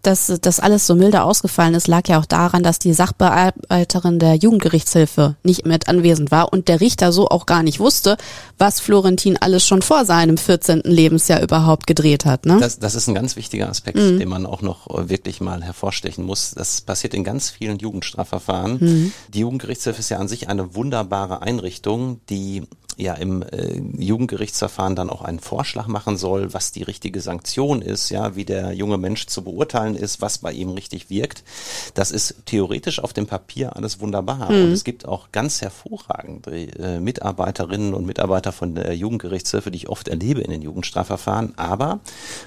dass das alles so milde ausgefallen ist, lag ja auch daran, dass die Sachbearbeiterin der Jugendgerichtshilfe nicht mit anwesend war und der Richter so auch gar nicht wusste, was Florentin alles schon vor seinem 14. Lebensjahr überhaupt gedreht hat. Ne? Das, das ist ein ganz wichtiger Aspekt, mhm. den man auch noch wirklich mal hervorstechen muss. Das passiert in ganz vielen Jugendstrafverfahren. Mhm. Die Jugendgerichtshilfe ist ja an sich eine wunderbare Einrichtung, die ja im äh, Jugendgerichtsverfahren dann auch einen Vorschlag machen soll, was die richtige Sanktion ist, ja, wie der junge Mensch zu beurteilen ist, was bei ihm richtig wirkt. Das ist theoretisch auf dem Papier alles wunderbar. Mhm. Und es gibt auch ganz hervorragende äh, Mitarbeiterinnen und Mitarbeiter von der Jugendgerichtshilfe, die ich oft erlebe in den Jugendstrafverfahren. Aber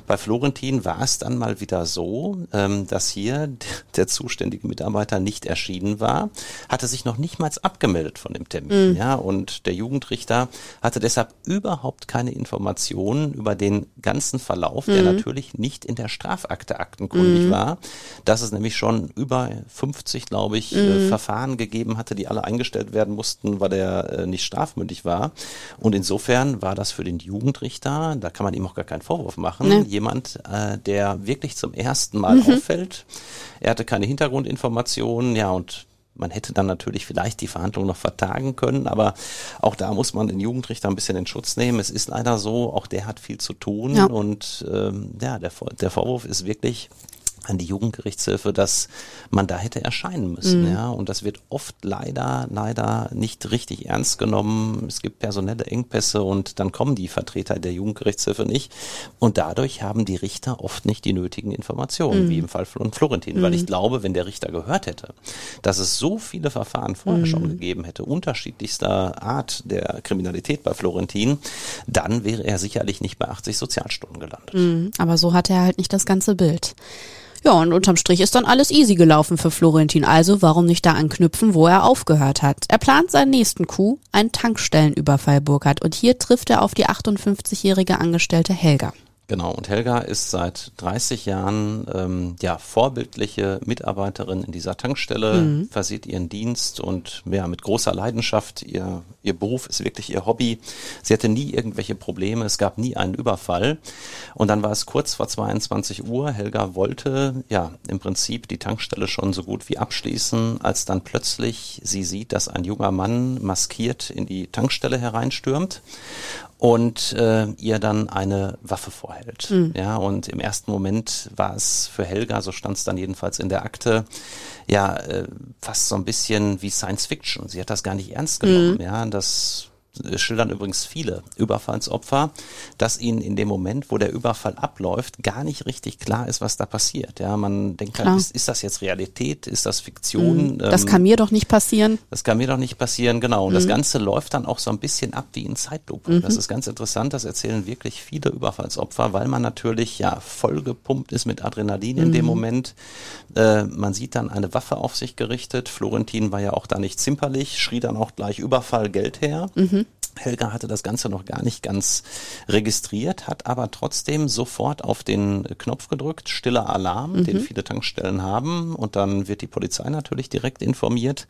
bei Florentin war es dann mal wieder so, ähm, dass hier der zuständige Mitarbeiter nicht erschienen war, hatte sich noch nicht mal abgemeldet von dem Termin. Mhm. Ja, und der Jugendrichter hatte deshalb überhaupt keine Informationen über den ganzen Verlauf, der mhm. natürlich nicht in der Strafakte aktenkundig mhm. war, dass es nämlich schon über 50, glaube ich, äh, mhm. Verfahren gegeben hatte, die alle eingestellt werden mussten, weil der äh, nicht strafmündig war. Und insofern war das für den Jugendrichter, da kann man ihm auch gar keinen Vorwurf machen, nee. jemand, äh, der wirklich zum ersten Mal mhm. auffällt. Er hatte keine Hintergrundinformationen, ja, und man hätte dann natürlich vielleicht die Verhandlungen noch vertagen können, aber auch da muss man den Jugendrichter ein bisschen in Schutz nehmen. Es ist leider so, auch der hat viel zu tun ja. und ähm, ja, der, der Vorwurf ist wirklich, an die Jugendgerichtshilfe, dass man da hätte erscheinen müssen. Mhm. Ja, und das wird oft leider, leider nicht richtig ernst genommen. Es gibt personelle Engpässe und dann kommen die Vertreter der Jugendgerichtshilfe nicht. Und dadurch haben die Richter oft nicht die nötigen Informationen, mhm. wie im Fall von Florentin. Mhm. Weil ich glaube, wenn der Richter gehört hätte, dass es so viele Verfahren vorher schon mhm. gegeben hätte, unterschiedlichster Art der Kriminalität bei Florentin, dann wäre er sicherlich nicht bei 80 Sozialstunden gelandet. Mhm. Aber so hat er halt nicht das ganze Bild. Ja, und unterm Strich ist dann alles easy gelaufen für Florentin. Also warum nicht da anknüpfen, wo er aufgehört hat? Er plant seinen nächsten Coup, einen Tankstellenüberfall Burkhardt. Und hier trifft er auf die 58-jährige Angestellte Helga. Genau, und Helga ist seit 30 Jahren ähm, ja vorbildliche Mitarbeiterin in dieser Tankstelle, mhm. versieht ihren Dienst und ja mit großer Leidenschaft. Ihr, ihr Beruf ist wirklich ihr Hobby. Sie hatte nie irgendwelche Probleme, es gab nie einen Überfall. Und dann war es kurz vor 22 Uhr. Helga wollte ja im Prinzip die Tankstelle schon so gut wie abschließen, als dann plötzlich sie sieht, dass ein junger Mann maskiert in die Tankstelle hereinstürmt und äh, ihr dann eine Waffe vorhält. Mhm. Ja, und im ersten Moment war es für Helga, so stand es dann jedenfalls in der Akte, ja, äh, fast so ein bisschen wie Science Fiction. Sie hat das gar nicht ernst genommen. Mhm. Ja, das schildern übrigens viele Überfallsopfer, dass ihnen in dem Moment, wo der Überfall abläuft, gar nicht richtig klar ist, was da passiert. Ja, man denkt halt, ist, ist, das jetzt Realität? Ist das Fiktion? Mhm. Das ähm, kann mir doch nicht passieren. Das kann mir doch nicht passieren, genau. Und mhm. das Ganze läuft dann auch so ein bisschen ab wie in Zeitlupe. Mhm. Das ist ganz interessant. Das erzählen wirklich viele Überfallsopfer, weil man natürlich ja vollgepumpt ist mit Adrenalin in dem mhm. Moment. Äh, man sieht dann eine Waffe auf sich gerichtet. Florentin war ja auch da nicht zimperlich, schrie dann auch gleich Überfall, Geld her. Mhm. Helga hatte das Ganze noch gar nicht ganz registriert, hat aber trotzdem sofort auf den Knopf gedrückt, stiller Alarm, mhm. den viele Tankstellen haben. Und dann wird die Polizei natürlich direkt informiert.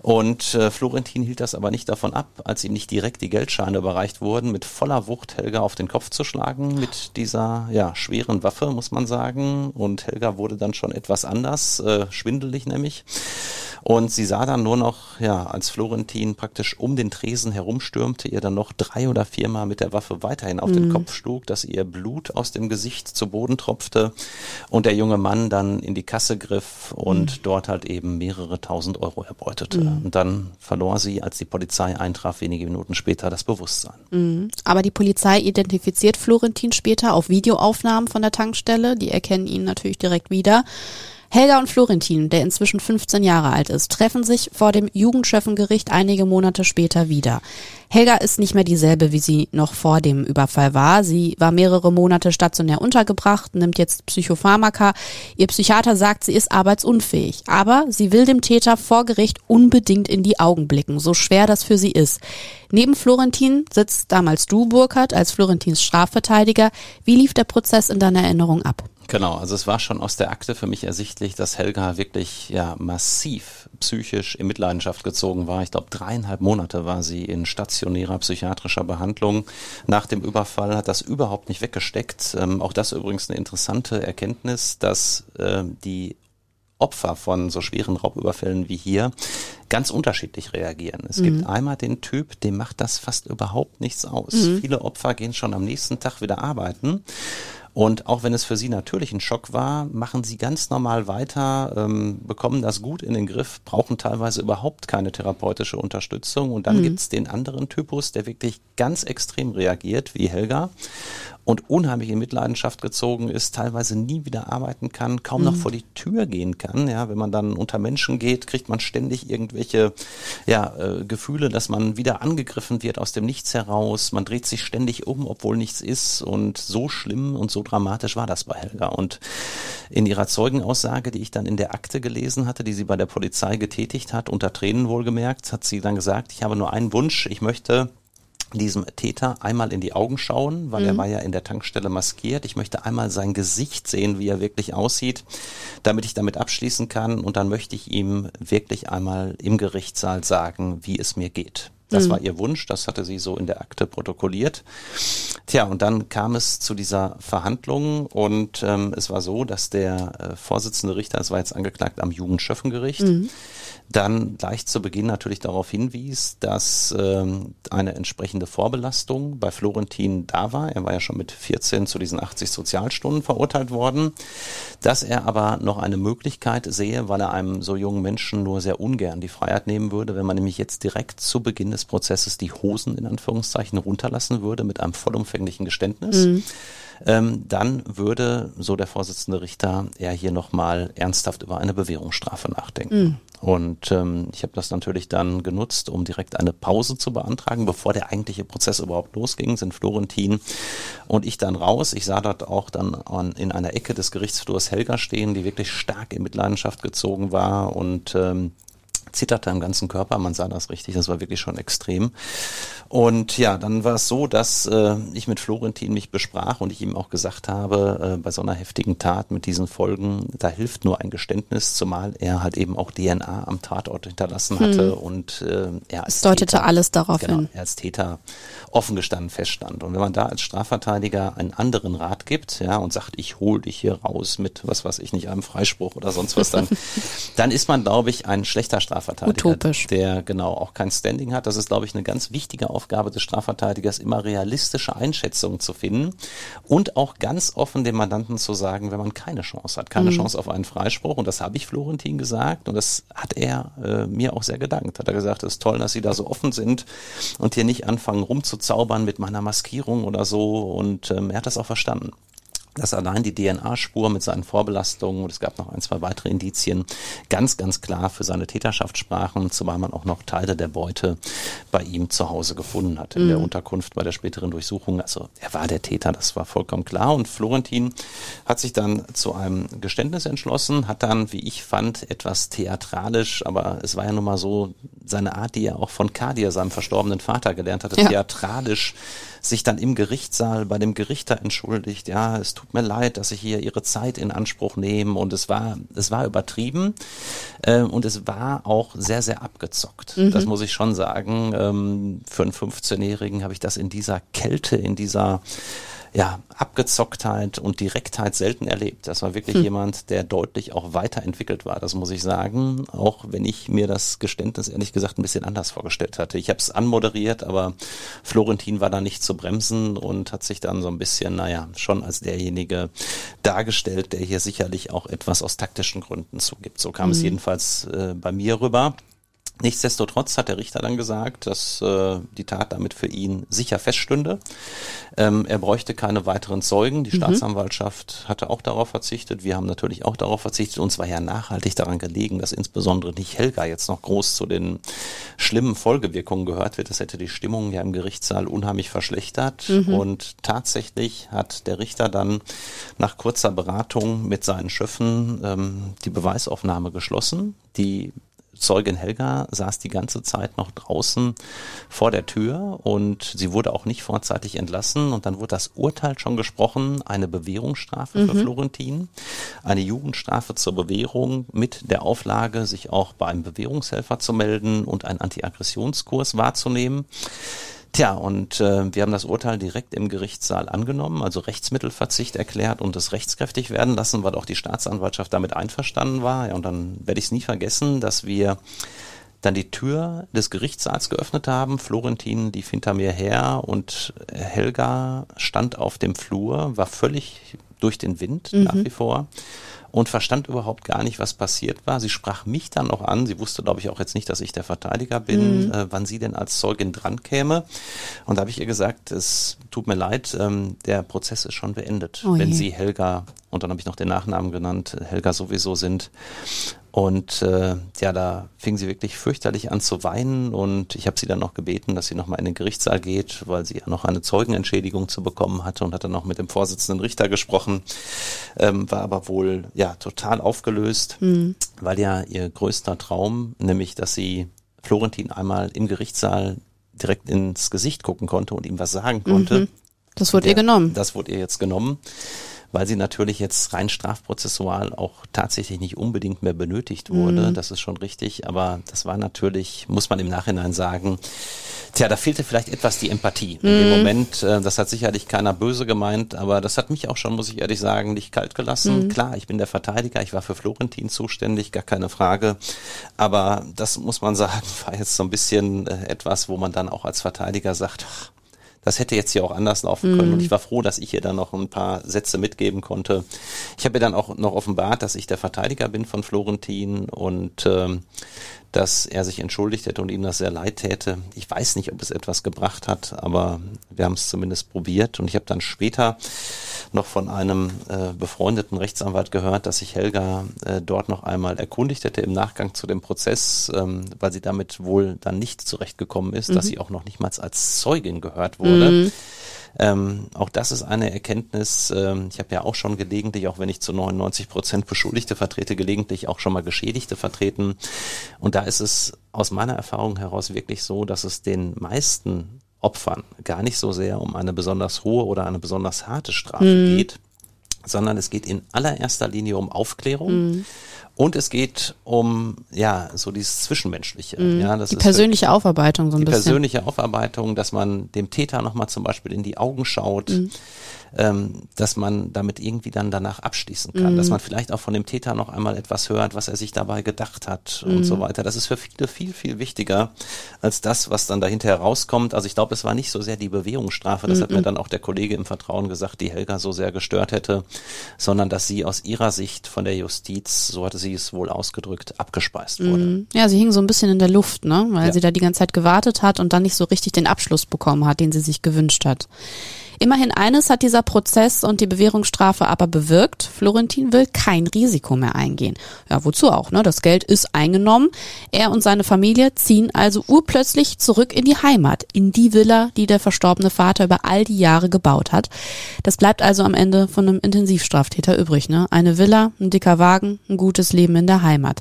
Und äh, Florentin hielt das aber nicht davon ab, als ihm nicht direkt die Geldscheine überreicht wurden, mit voller Wucht Helga auf den Kopf zu schlagen mit dieser ja schweren Waffe, muss man sagen. Und Helga wurde dann schon etwas anders, äh, schwindelig nämlich und sie sah dann nur noch, ja, als Florentin praktisch um den Tresen herumstürmte, ihr dann noch drei oder viermal mit der Waffe weiterhin auf mhm. den Kopf schlug, dass ihr Blut aus dem Gesicht zu Boden tropfte und der junge Mann dann in die Kasse griff und mhm. dort halt eben mehrere tausend Euro erbeutete. Mhm. Und dann verlor sie, als die Polizei eintraf, wenige Minuten später das Bewusstsein. Mhm. Aber die Polizei identifiziert Florentin später auf Videoaufnahmen von der Tankstelle. Die erkennen ihn natürlich direkt wieder. Helga und Florentin, der inzwischen 15 Jahre alt ist, treffen sich vor dem Jugendschöffengericht einige Monate später wieder. Helga ist nicht mehr dieselbe, wie sie noch vor dem Überfall war. Sie war mehrere Monate stationär untergebracht, nimmt jetzt Psychopharmaka. Ihr Psychiater sagt, sie ist arbeitsunfähig. Aber sie will dem Täter vor Gericht unbedingt in die Augen blicken, so schwer das für sie ist. Neben Florentin sitzt damals du, Burkhardt, als Florentins Strafverteidiger. Wie lief der Prozess in deiner Erinnerung ab? Genau, also es war schon aus der Akte für mich ersichtlich, dass Helga wirklich ja massiv psychisch in Mitleidenschaft gezogen war. Ich glaube, dreieinhalb Monate war sie in stationärer psychiatrischer Behandlung. Nach dem Überfall hat das überhaupt nicht weggesteckt. Ähm, auch das übrigens eine interessante Erkenntnis, dass äh, die Opfer von so schweren Raubüberfällen wie hier ganz unterschiedlich reagieren. Es mhm. gibt einmal den Typ, dem macht das fast überhaupt nichts aus. Mhm. Viele Opfer gehen schon am nächsten Tag wieder arbeiten und auch wenn es für sie natürlich ein Schock war, machen sie ganz normal weiter, ähm, bekommen das gut in den Griff, brauchen teilweise überhaupt keine therapeutische Unterstützung. Und dann mhm. gibt's den anderen Typus, der wirklich ganz extrem reagiert, wie Helga und unheimlich in Mitleidenschaft gezogen ist, teilweise nie wieder arbeiten kann, kaum mhm. noch vor die Tür gehen kann. Ja, wenn man dann unter Menschen geht, kriegt man ständig irgendwelche ja, äh, Gefühle, dass man wieder angegriffen wird aus dem Nichts heraus. Man dreht sich ständig um, obwohl nichts ist. Und so schlimm und so dramatisch war das bei Helga. Und in ihrer Zeugenaussage, die ich dann in der Akte gelesen hatte, die sie bei der Polizei getätigt hat, unter Tränen wohlgemerkt, hat sie dann gesagt, ich habe nur einen Wunsch, ich möchte diesem Täter einmal in die Augen schauen, weil mhm. er war ja in der Tankstelle maskiert. Ich möchte einmal sein Gesicht sehen, wie er wirklich aussieht, damit ich damit abschließen kann. Und dann möchte ich ihm wirklich einmal im Gerichtssaal sagen, wie es mir geht. Das mhm. war ihr Wunsch, das hatte sie so in der Akte protokolliert. Tja, und dann kam es zu dieser Verhandlung und ähm, es war so, dass der äh, Vorsitzende Richter, es war jetzt angeklagt am Jugendschöffengericht, mhm dann gleich zu Beginn natürlich darauf hinwies, dass ähm, eine entsprechende Vorbelastung bei Florentin da war. Er war ja schon mit 14 zu diesen 80 Sozialstunden verurteilt worden, dass er aber noch eine Möglichkeit sehe, weil er einem so jungen Menschen nur sehr ungern die Freiheit nehmen würde, wenn man nämlich jetzt direkt zu Beginn des Prozesses die Hosen in Anführungszeichen runterlassen würde mit einem vollumfänglichen Geständnis. Mhm ähm, dann würde, so der Vorsitzende Richter, er hier nochmal ernsthaft über eine Bewährungsstrafe nachdenken. Mhm. Und ähm, ich habe das natürlich dann genutzt, um direkt eine Pause zu beantragen, bevor der eigentliche Prozess überhaupt losging, sind Florentin und ich dann raus. Ich sah dort auch dann an, in einer Ecke des Gerichtsflurs Helga stehen, die wirklich stark in Mitleidenschaft gezogen war und ähm, zitterte am ganzen Körper, man sah das richtig, das war wirklich schon extrem. Und ja, dann war es so, dass äh, ich mit Florentin mich besprach und ich ihm auch gesagt habe, äh, bei so einer heftigen Tat mit diesen Folgen, da hilft nur ein Geständnis, zumal er halt eben auch DNA am Tatort hinterlassen hatte hm. und äh, er als es deutete Täter, alles darauf genau, hin. Er als Täter offen gestanden feststand. Und wenn man da als Strafverteidiger einen anderen Rat gibt, ja, und sagt, ich hol dich hier raus mit was weiß ich nicht, einem Freispruch oder sonst was, dann, dann ist man, glaube ich, ein schlechter Strafverteidiger, Utopisch. der genau auch kein Standing hat. Das ist, glaube ich, eine ganz wichtige Aufgabe des Strafverteidigers, immer realistische Einschätzungen zu finden und auch ganz offen dem Mandanten zu sagen, wenn man keine Chance hat, keine mhm. Chance auf einen Freispruch. Und das habe ich Florentin gesagt und das hat er äh, mir auch sehr gedankt. Hat er gesagt, es ist toll, dass Sie da so offen sind und hier nicht anfangen rumzuzaubern mit meiner Maskierung oder so. Und ähm, er hat das auch verstanden dass allein die DNA-Spur mit seinen Vorbelastungen, und es gab noch ein, zwei weitere Indizien, ganz, ganz klar für seine Täterschaft sprachen, zumal man auch noch Teile der Beute bei ihm zu Hause gefunden hat, in mhm. der Unterkunft bei der späteren Durchsuchung. Also er war der Täter, das war vollkommen klar. Und Florentin hat sich dann zu einem Geständnis entschlossen, hat dann, wie ich fand, etwas theatralisch, aber es war ja nun mal so seine Art, die er auch von Kadir, seinem verstorbenen Vater, gelernt hatte, ja. theatralisch sich dann im Gerichtssaal bei dem Gerichter entschuldigt, ja, es tut mir leid, dass ich hier ihre Zeit in Anspruch nehme und es war, es war übertrieben äh, und es war auch sehr, sehr abgezockt. Mhm. Das muss ich schon sagen. Ähm, für einen 15-Jährigen habe ich das in dieser Kälte, in dieser ja, Abgezocktheit und Direktheit selten erlebt. Das war wirklich hm. jemand, der deutlich auch weiterentwickelt war, das muss ich sagen. Auch wenn ich mir das Geständnis ehrlich gesagt ein bisschen anders vorgestellt hatte. Ich habe es anmoderiert, aber Florentin war da nicht zu bremsen und hat sich dann so ein bisschen, naja, schon als derjenige dargestellt, der hier sicherlich auch etwas aus taktischen Gründen zugibt. So kam hm. es jedenfalls äh, bei mir rüber. Nichtsdestotrotz hat der Richter dann gesagt, dass äh, die Tat damit für ihn sicher feststünde. Ähm, er bräuchte keine weiteren Zeugen. Die mhm. Staatsanwaltschaft hatte auch darauf verzichtet. Wir haben natürlich auch darauf verzichtet. Uns war ja nachhaltig daran gelegen, dass insbesondere nicht Helga jetzt noch groß zu den schlimmen Folgewirkungen gehört wird. Das hätte die Stimmung ja im Gerichtssaal unheimlich verschlechtert. Mhm. Und tatsächlich hat der Richter dann nach kurzer Beratung mit seinen Schöffen ähm, die Beweisaufnahme geschlossen. Die Zeugin Helga saß die ganze Zeit noch draußen vor der Tür und sie wurde auch nicht vorzeitig entlassen und dann wurde das Urteil schon gesprochen, eine Bewährungsstrafe mhm. für Florentin, eine Jugendstrafe zur Bewährung mit der Auflage, sich auch bei einem Bewährungshelfer zu melden und einen Antiaggressionskurs wahrzunehmen. Tja, und äh, wir haben das Urteil direkt im Gerichtssaal angenommen, also Rechtsmittelverzicht erklärt und es rechtskräftig werden lassen, weil auch die Staatsanwaltschaft damit einverstanden war. Ja, und dann werde ich es nie vergessen, dass wir dann die Tür des Gerichtssaals geöffnet haben. Florentin lief hinter mir her und Helga stand auf dem Flur, war völlig durch den Wind mhm. nach wie vor und verstand überhaupt gar nicht, was passiert war. Sie sprach mich dann noch an. Sie wusste, glaube ich, auch jetzt nicht, dass ich der Verteidiger bin, mhm. äh, wann sie denn als Zeugin dran käme. Und da habe ich ihr gesagt, es tut mir leid, ähm, der Prozess ist schon beendet. Oh Wenn Sie Helga, und dann habe ich noch den Nachnamen genannt, Helga sowieso sind, und äh, ja, da fing sie wirklich fürchterlich an zu weinen und ich habe sie dann noch gebeten, dass sie nochmal in den Gerichtssaal geht, weil sie ja noch eine Zeugenentschädigung zu bekommen hatte und hatte noch mit dem Vorsitzenden Richter gesprochen, ähm, war aber wohl ja total aufgelöst, mhm. weil ja ihr größter Traum, nämlich dass sie Florentin einmal im Gerichtssaal direkt ins Gesicht gucken konnte und ihm was sagen konnte. Mhm. Das wurde ihr genommen. Das wurde ihr jetzt genommen weil sie natürlich jetzt rein strafprozessual auch tatsächlich nicht unbedingt mehr benötigt wurde. Mhm. Das ist schon richtig, aber das war natürlich, muss man im Nachhinein sagen, tja, da fehlte vielleicht etwas die Empathie. In dem mhm. Moment, äh, das hat sicherlich keiner böse gemeint, aber das hat mich auch schon, muss ich ehrlich sagen, nicht kalt gelassen. Mhm. Klar, ich bin der Verteidiger, ich war für Florentin zuständig, gar keine Frage. Aber das muss man sagen, war jetzt so ein bisschen äh, etwas, wo man dann auch als Verteidiger sagt, ach, das hätte jetzt hier auch anders laufen können. Mhm. Und ich war froh, dass ich ihr dann noch ein paar Sätze mitgeben konnte. Ich habe ihr dann auch noch offenbart, dass ich der Verteidiger bin von Florentin und ähm, dass er sich entschuldigt hätte und ihm das sehr leid täte. Ich weiß nicht, ob es etwas gebracht hat, aber wir haben es zumindest probiert. Und ich habe dann später noch von einem äh, befreundeten Rechtsanwalt gehört, dass sich Helga äh, dort noch einmal erkundigt hätte im Nachgang zu dem Prozess, ähm, weil sie damit wohl dann nicht zurechtgekommen ist, mhm. dass sie auch noch nicht mal als Zeugin gehört wurde. Mhm. Ähm, auch das ist eine Erkenntnis. Ähm, ich habe ja auch schon gelegentlich, auch wenn ich zu 99 Prozent Beschuldigte vertrete, gelegentlich auch schon mal Geschädigte vertreten. Und da ist es aus meiner Erfahrung heraus wirklich so, dass es den meisten Opfern gar nicht so sehr um eine besonders hohe oder eine besonders harte Strafe mhm. geht, sondern es geht in allererster Linie um Aufklärung. Mhm Und es geht um, ja, so dieses Zwischenmenschliche. Ja, das Die ist persönliche Aufarbeitung so ein die bisschen. persönliche Aufarbeitung, dass man dem Täter nochmal zum Beispiel in die Augen schaut, Mhm. ähm, dass man damit irgendwie dann danach abschließen kann, Mhm. dass man vielleicht auch von dem Täter noch einmal etwas hört, was er sich dabei gedacht hat und Mhm. so weiter. Das ist für viele viel, viel wichtiger als das, was dann dahinter herauskommt. Also ich glaube, es war nicht so sehr die Bewährungsstrafe, das hat Mhm. mir dann auch der Kollege im Vertrauen gesagt, die Helga so sehr gestört hätte, sondern dass sie aus ihrer Sicht von der Justiz, so hatte sie es wohl ausgedrückt, abgespeist wurde. Mhm. Ja, sie hing so ein bisschen in der Luft, ne? Weil Ja. sie da die ganze Zeit gewartet hat und dann nicht so richtig den Abschluss bekommen hat, den sie sich gewünscht hat. Immerhin eines hat dieser Prozess und die Bewährungsstrafe aber bewirkt. Florentin will kein Risiko mehr eingehen. Ja, wozu auch, ne? Das Geld ist eingenommen. Er und seine Familie ziehen also urplötzlich zurück in die Heimat, in die Villa, die der verstorbene Vater über all die Jahre gebaut hat. Das bleibt also am Ende von einem Intensivstraftäter übrig, ne? Eine Villa, ein dicker Wagen, ein gutes Leben in der Heimat.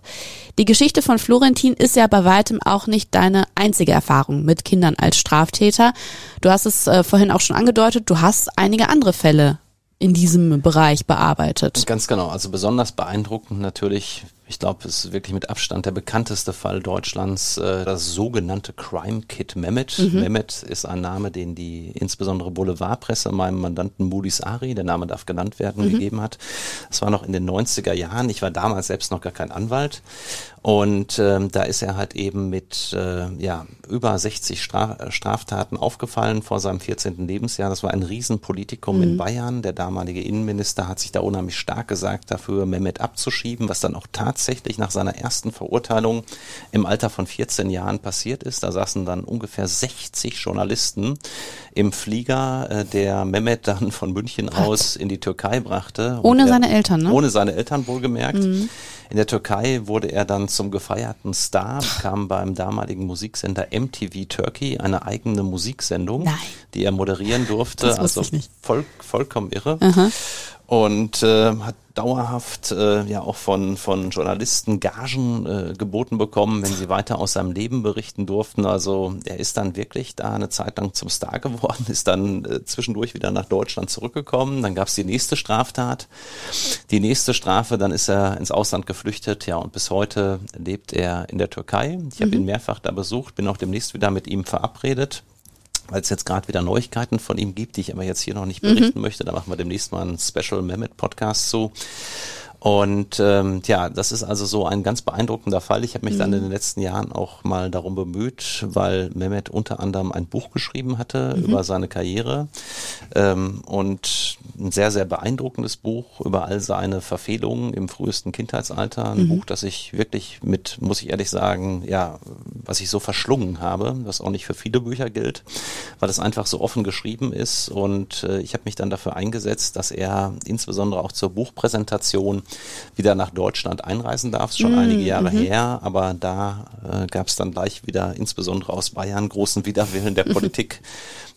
Die Geschichte von Florentin ist ja bei weitem auch nicht deine einzige Erfahrung mit Kindern als Straftäter. Du hast es äh, vorhin auch schon angedeutet, du hast einige andere Fälle in diesem Bereich bearbeitet. Ganz genau. Also besonders beeindruckend natürlich, ich glaube, es ist wirklich mit Abstand der bekannteste Fall Deutschlands, äh, das sogenannte Crime Kit Mehmet. Mehmet ist ein Name, den die insbesondere Boulevardpresse meinem Mandanten Moody's Ari, der Name darf genannt werden, gegeben hat. Das war noch in den 90er Jahren. Ich war damals selbst noch gar kein Anwalt. Und ähm, da ist er halt eben mit äh, ja, über 60 Stra äh, Straftaten aufgefallen vor seinem 14. Lebensjahr. Das war ein Riesenpolitikum in Bayern. Der damalige Innenminister hat sich da unheimlich stark gesagt, dafür Mehmet abzuschieben, was dann auch tatsächlich nach seiner ersten Verurteilung im Alter von 14 Jahren passiert ist. Da saßen dann ungefähr 60 Journalisten im Flieger, äh, der Mehmet dann von München aus in die Türkei brachte. Ohne er- seine Eltern, ne? Ohne seine Eltern wohlgemerkt. In der Türkei wurde er dann zum gefeierten Star, bekam beim damaligen Musiksender MTV Turkey eine eigene Musiksendung, Nein. die er moderieren durfte. Das also ich nicht. Voll, vollkommen irre. Und äh, hat dauerhaft äh, ja auch von, von Journalisten Gagen äh, geboten bekommen, wenn sie weiter aus seinem Leben berichten durften. Also er ist dann wirklich da eine Zeit lang zum Star geworden, ist dann äh, zwischendurch wieder nach Deutschland zurückgekommen. Dann gab es die nächste Straftat, die nächste Strafe, dann ist er ins Ausland geflüchtet, ja, und bis heute lebt er in der Türkei. Ich habe ihn mehrfach da besucht, bin auch demnächst wieder mit ihm verabredet weil es jetzt gerade wieder Neuigkeiten von ihm gibt, die ich aber jetzt hier noch nicht berichten möchte. Da machen wir demnächst mal einen Special Mehmet Podcast zu. Und ähm, ja, das ist also so ein ganz beeindruckender Fall. Ich habe mich dann in den letzten Jahren auch mal darum bemüht, weil Mehmet unter anderem ein Buch geschrieben hatte über seine Karriere ähm, und ein sehr, sehr beeindruckendes Buch über all seine Verfehlungen im frühesten Kindheitsalter. Ein Buch, das ich wirklich mit, muss ich ehrlich sagen, ja, was ich so verschlungen habe, was auch nicht für viele Bücher gilt, weil es einfach so offen geschrieben ist. Und äh, ich habe mich dann dafür eingesetzt, dass er insbesondere auch zur Buchpräsentation wieder nach Deutschland einreisen darf. Ist schon einige Jahre her, aber da äh, gab es dann gleich wieder, insbesondere aus Bayern, großen Widerwillen der Politik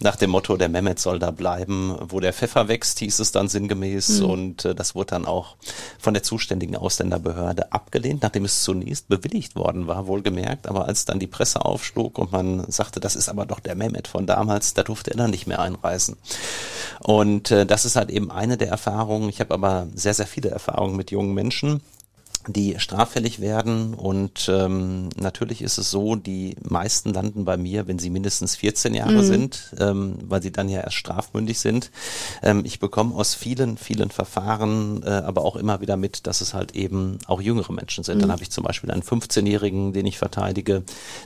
nach dem Motto, der Mehmet soll da bleiben, wo der Pfeffer wächst, hieß es dann sinngemäß. Und äh, das wurde dann auch von der zuständigen Ausländerbehörde abgelehnt, nachdem es zunächst bewilligt worden war, wohlgemerkt. Aber als dann die Presse aufschlug und man sagte, das ist aber doch der Mehmet von damals, da durfte er dann nicht mehr einreisen. Und äh, das ist halt eben eine der Erfahrungen. Ich habe aber sehr, sehr viele Erfahrungen mit jungen Menschen die straffällig werden und ähm, natürlich ist es so, die meisten landen bei mir, wenn sie mindestens 14 Jahre sind, ähm, weil sie dann ja erst strafmündig sind. Ähm, ich bekomme aus vielen, vielen Verfahren äh, aber auch immer wieder mit, dass es halt eben auch jüngere Menschen sind. Dann habe ich zum Beispiel einen 15-Jährigen, den ich verteidige,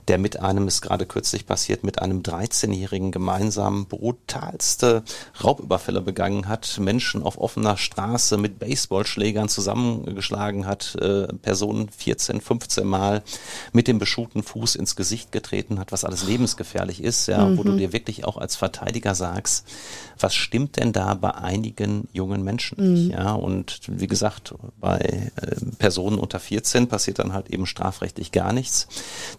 der mit einem, ist gerade kürzlich passiert, mit einem 13-Jährigen gemeinsam brutalste Raubüberfälle begangen hat, Menschen auf offener Straße mit Baseballschlägern zusammengeschlagen hat, äh, Personen 14, 15 Mal mit dem beschuhten Fuß ins Gesicht getreten hat, was alles lebensgefährlich ist, ja, wo du dir wirklich auch als Verteidiger sagst, was stimmt denn da bei einigen jungen Menschen nicht, ja, und wie gesagt, bei äh, Personen unter 14 passiert dann halt eben strafrechtlich gar nichts.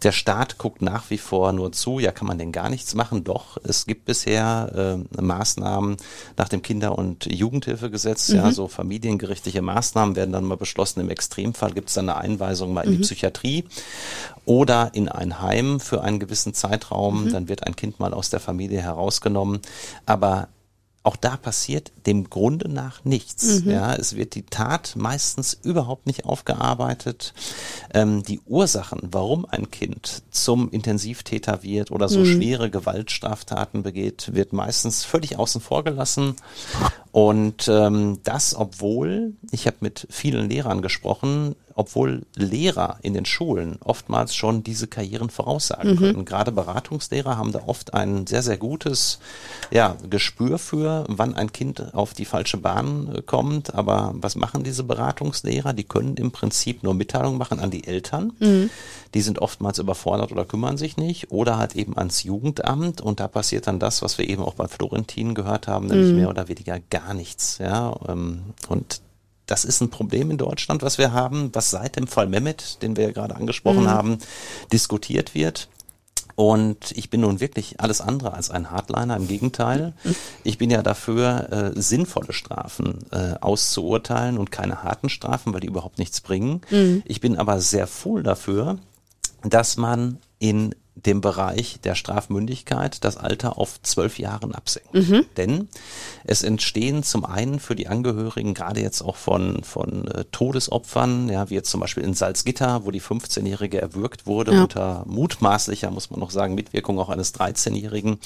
Der Staat guckt nach wie vor nur zu, ja, kann man denn gar nichts machen? Doch, es gibt bisher äh, Maßnahmen nach dem Kinder- und Jugendhilfegesetz, ja, so familiengerichtliche Maßnahmen werden dann mal beschlossen. Im Extremfall gibt es dann eine Einweisung mal in die Psychiatrie oder in ein Heim für einen gewissen Zeitraum. Dann wird ein Kind mal aus der Familie herausgenommen. Aber auch da passiert dem Grunde nach nichts. Mhm. Ja, es wird die Tat meistens überhaupt nicht aufgearbeitet. Ähm, die Ursachen, warum ein Kind zum Intensivtäter wird oder so mhm. schwere Gewaltstraftaten begeht, wird meistens völlig außen vor gelassen. Und ähm, das, obwohl, ich habe mit vielen Lehrern gesprochen, obwohl Lehrer in den Schulen oftmals schon diese Karrieren voraussagen mhm. können. Gerade Beratungslehrer haben da oft ein sehr, sehr gutes ja, Gespür für, wann ein Kind auf die falsche Bahn äh, kommt. Aber was machen diese Beratungslehrer? Die können im Prinzip nur Mitteilungen machen an die Eltern. Mhm. Die sind oftmals überfordert oder kümmern sich nicht. Oder halt eben ans Jugendamt. Und da passiert dann das, was wir eben auch bei Florentin gehört haben, nämlich mhm. mehr oder weniger gar nichts. Ja, ähm, und das ist ein Problem in Deutschland, was wir haben, was seit dem Fall Mehmet, den wir ja gerade angesprochen mhm. haben, diskutiert wird. Und ich bin nun wirklich alles andere als ein Hardliner, im Gegenteil. Ich bin ja dafür, äh, sinnvolle Strafen äh, auszuurteilen und keine harten Strafen, weil die überhaupt nichts bringen. Mhm. Ich bin aber sehr wohl dafür, dass man in dem Bereich der Strafmündigkeit das Alter auf zwölf Jahren absenkt. Mhm. Denn es entstehen zum einen für die Angehörigen, gerade jetzt auch von, von äh, Todesopfern, ja, wie jetzt zum Beispiel in Salzgitter, wo die 15-Jährige erwürgt wurde, ja. unter mutmaßlicher, muss man noch sagen, Mitwirkung auch eines 13-Jährigen.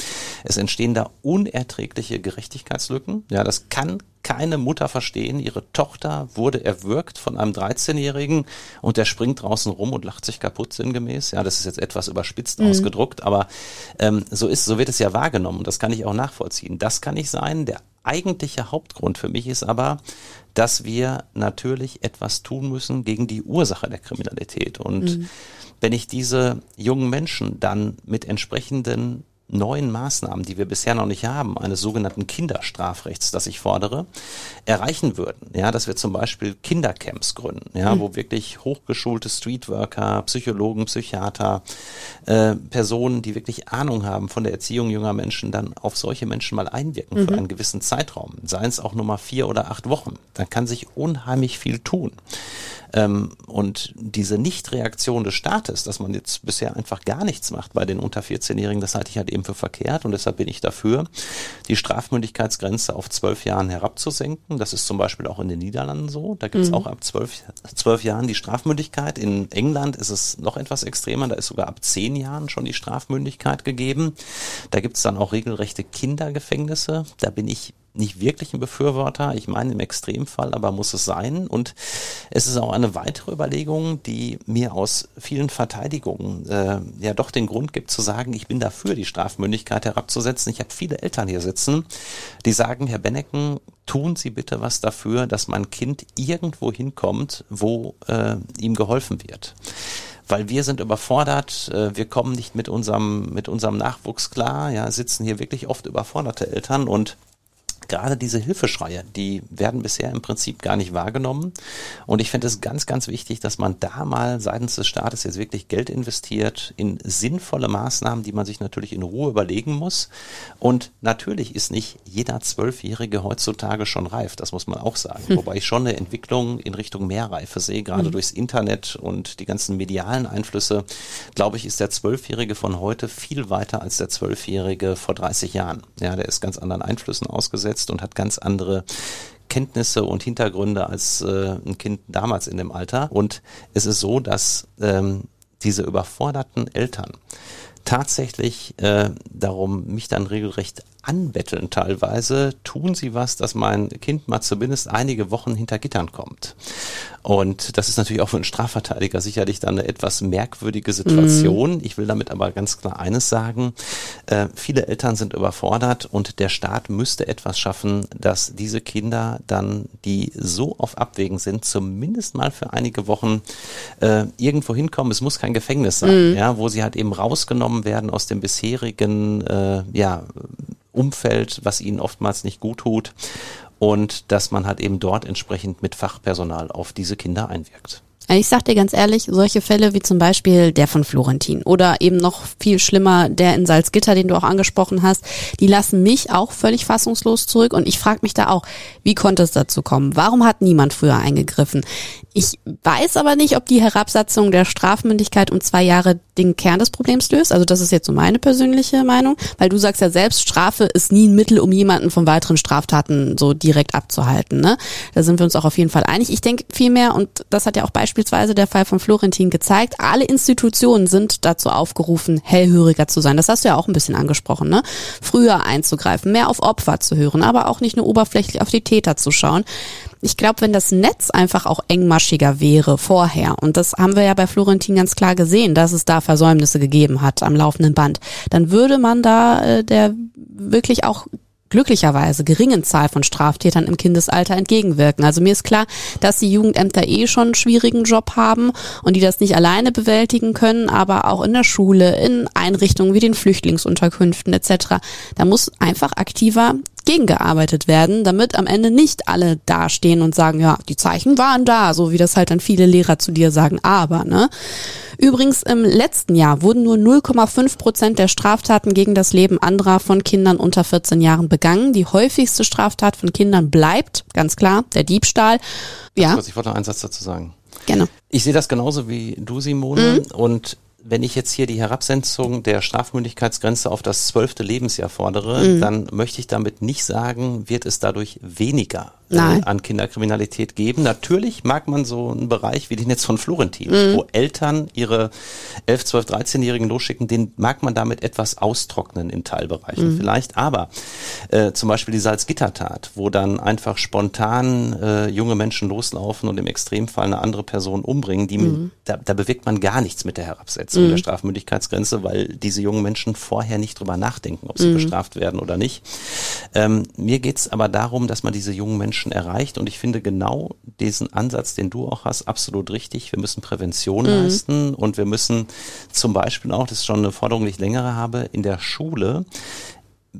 Es entstehen da unerträgliche Gerechtigkeitslücken. Ja, das kann keine Mutter verstehen. Ihre Tochter wurde erwürgt von einem 13-Jährigen und der springt draußen rum und lacht sich kaputt sinngemäß. Ja, das ist jetzt etwas überspitzt mhm. ausgedruckt, aber ähm, so ist, so wird es ja wahrgenommen und das kann ich auch nachvollziehen. Das kann nicht sein. Der eigentliche Hauptgrund für mich ist aber, dass wir natürlich etwas tun müssen gegen die Ursache der Kriminalität. Und mhm. wenn ich diese jungen Menschen dann mit entsprechenden neuen Maßnahmen, die wir bisher noch nicht haben, eines sogenannten Kinderstrafrechts, das ich fordere, erreichen würden. Ja, dass wir zum Beispiel Kindercamps gründen, ja, mhm. wo wirklich hochgeschulte Streetworker, Psychologen, Psychiater, äh, Personen, die wirklich Ahnung haben von der Erziehung junger Menschen, dann auf solche Menschen mal einwirken mhm. für einen gewissen Zeitraum, seien es auch nur mal vier oder acht Wochen. Dann kann sich unheimlich viel tun. Ähm, und diese Nichtreaktion des Staates, dass man jetzt bisher einfach gar nichts macht bei den unter 14-Jährigen, das halte ich halt eben für verkehrt und deshalb bin ich dafür, die Strafmündigkeitsgrenze auf zwölf Jahren herabzusenken. Das ist zum Beispiel auch in den Niederlanden so. Da gibt es mhm. auch ab zwölf, zwölf Jahren die Strafmündigkeit. In England ist es noch etwas extremer, da ist sogar ab zehn Jahren schon die Strafmündigkeit gegeben. Da gibt es dann auch regelrechte Kindergefängnisse. Da bin ich nicht wirklich ein Befürworter. Ich meine im Extremfall, aber muss es sein. Und es ist auch eine weitere Überlegung, die mir aus vielen Verteidigungen äh, ja doch den Grund gibt zu sagen, ich bin dafür, die Strafmündigkeit herabzusetzen. Ich habe viele Eltern hier sitzen, die sagen, Herr Bennecken, tun Sie bitte was dafür, dass mein Kind irgendwo hinkommt, wo äh, ihm geholfen wird weil wir sind überfordert, äh, wir kommen nicht mit unserem, mit unserem Nachwuchs klar, ja, sitzen hier wirklich oft überforderte Eltern und gerade diese Hilfeschreie, die werden bisher im Prinzip gar nicht wahrgenommen. Und ich finde es ganz, ganz wichtig, dass man da mal seitens des Staates jetzt wirklich Geld investiert in sinnvolle Maßnahmen, die man sich natürlich in Ruhe überlegen muss. Und natürlich ist nicht jeder Zwölfjährige heutzutage schon reif, das muss man auch sagen. Hm. Wobei ich schon eine Entwicklung in Richtung Mehrreife sehe, gerade hm. durchs Internet und die ganzen medialen Einflüsse, glaube ich, ist der Zwölfjährige von heute viel weiter als der Zwölfjährige vor 30 Jahren. Ja, der ist ganz anderen Einflüssen ausgesetzt aufgewachsen und hat ganz andere Kenntnisse und Hintergründe als äh, ein Kind damals in dem Alter. Und es ist so, dass ähm, diese überforderten Eltern tatsächlich äh, darum mich dann regelrecht anbetteln teilweise, tun sie was, dass mein Kind mal zumindest einige Wochen hinter Gittern kommt. Und das ist natürlich auch für einen Strafverteidiger sicherlich dann eine etwas merkwürdige Situation. Mhm. Ich will damit aber ganz klar eines sagen. Äh, viele Eltern sind überfordert und der Staat müsste etwas schaffen, dass diese Kinder dann, die so auf Abwägen sind, zumindest mal für einige Wochen äh, irgendwo hinkommen. Es muss kein Gefängnis sein, mhm. ja, wo sie halt eben rausgenommen werden aus dem bisherigen, äh, ja, Umfeld, was ihnen oftmals nicht gut tut und dass man halt eben dort entsprechend mit Fachpersonal auf diese Kinder einwirkt. Ich sag dir ganz ehrlich, solche Fälle wie zum Beispiel der von Florentin oder eben noch viel schlimmer der in Salzgitter, den du auch angesprochen hast, die lassen mich auch völlig fassungslos zurück und ich frage mich da auch, wie konnte es dazu kommen? Warum hat niemand früher eingegriffen? Ich weiß aber nicht, ob die Herabsatzung der Strafmündigkeit um zwei Jahre den Kern des Problems löst. Also das ist jetzt so meine persönliche Meinung, weil du sagst ja selbst, Strafe ist nie ein Mittel, um jemanden von weiteren Straftaten so direkt abzuhalten. Ne? Da sind wir uns auch auf jeden Fall einig. Ich denke vielmehr, und das hat ja auch beispielsweise der Fall von Florentin gezeigt, alle Institutionen sind dazu aufgerufen, hellhöriger zu sein. Das hast du ja auch ein bisschen angesprochen. Ne? Früher einzugreifen, mehr auf Opfer zu hören, aber auch nicht nur oberflächlich auf die Täter zu schauen. Ich glaube, wenn das Netz einfach auch engmaschiger wäre vorher, und das haben wir ja bei Florentin ganz klar gesehen, dass es da Versäumnisse gegeben hat am laufenden Band, dann würde man da äh, der wirklich auch glücklicherweise geringen Zahl von Straftätern im Kindesalter entgegenwirken. Also mir ist klar, dass die Jugendämter eh schon einen schwierigen Job haben und die das nicht alleine bewältigen können, aber auch in der Schule, in Einrichtungen wie den Flüchtlingsunterkünften etc. Da muss einfach aktiver gegengearbeitet werden, damit am Ende nicht alle dastehen und sagen, ja, die Zeichen waren da, so wie das halt dann viele Lehrer zu dir sagen, aber, ne? Übrigens, im letzten Jahr wurden nur 0,5 Prozent der Straftaten gegen das Leben anderer von Kindern unter 14 Jahren begangen. Die häufigste Straftat von Kindern bleibt, ganz klar, der Diebstahl. Ja. Ich wollte noch einen Satz dazu sagen. Gerne. Ich sehe das genauso wie du, Simone. Mhm. Und wenn ich jetzt hier die Herabsetzung der Strafmündigkeitsgrenze auf das zwölfte Lebensjahr fordere, mhm. dann möchte ich damit nicht sagen, wird es dadurch weniger äh, an Kinderkriminalität geben. Natürlich mag man so einen Bereich wie den jetzt von Florentin, mhm. wo Eltern ihre 11, 12, 13-Jährigen losschicken, den mag man damit etwas austrocknen in Teilbereichen mhm. vielleicht. Aber äh, zum Beispiel die Salzgittertat, wo dann einfach spontan äh, junge Menschen loslaufen und im Extremfall eine andere Person umbringen, die, mhm. da, da bewegt man gar nichts mit der Herabsetzung. Verletzung mhm. der Strafmündigkeitsgrenze, weil diese jungen Menschen vorher nicht drüber nachdenken, ob sie mhm. bestraft werden oder nicht. Ähm, mir geht's aber darum, dass man diese jungen Menschen erreicht und ich finde genau diesen Ansatz, den du auch hast, absolut richtig. Wir müssen Prävention mhm. leisten und wir müssen zum Beispiel auch, das ist schon eine Forderung, die ich längere habe, in der Schule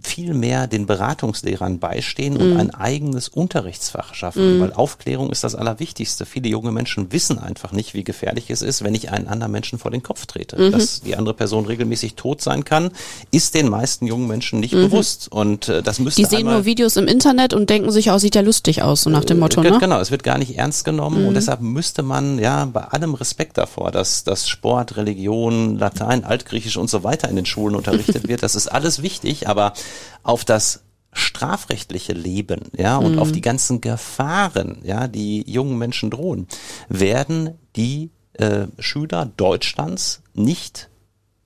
viel mehr den Beratungslehrern beistehen und mm. ein eigenes Unterrichtsfach schaffen, mm. weil Aufklärung ist das Allerwichtigste. Viele junge Menschen wissen einfach nicht, wie gefährlich es ist, wenn ich einen anderen Menschen vor den Kopf trete. Mm Dass die andere Person regelmäßig tot sein kann, ist den meisten jungen Menschen nicht -hmm. bewusst. Und äh, das müsste Die sehen nur Videos im Internet und denken sich, oh, sieht ja lustig aus, so nach dem Motto. Äh, ne? Genau, es wird gar nicht ernst genommen und mhm. deshalb müsste man ja bei allem Respekt davor, dass, dass Sport, Religion, Latein, Altgriechisch und so weiter in den Schulen unterrichtet wird, das ist alles wichtig, aber auf das strafrechtliche Leben, ja, und mhm. auf die ganzen Gefahren, ja, die jungen Menschen drohen, werden die äh, Schüler Deutschlands nicht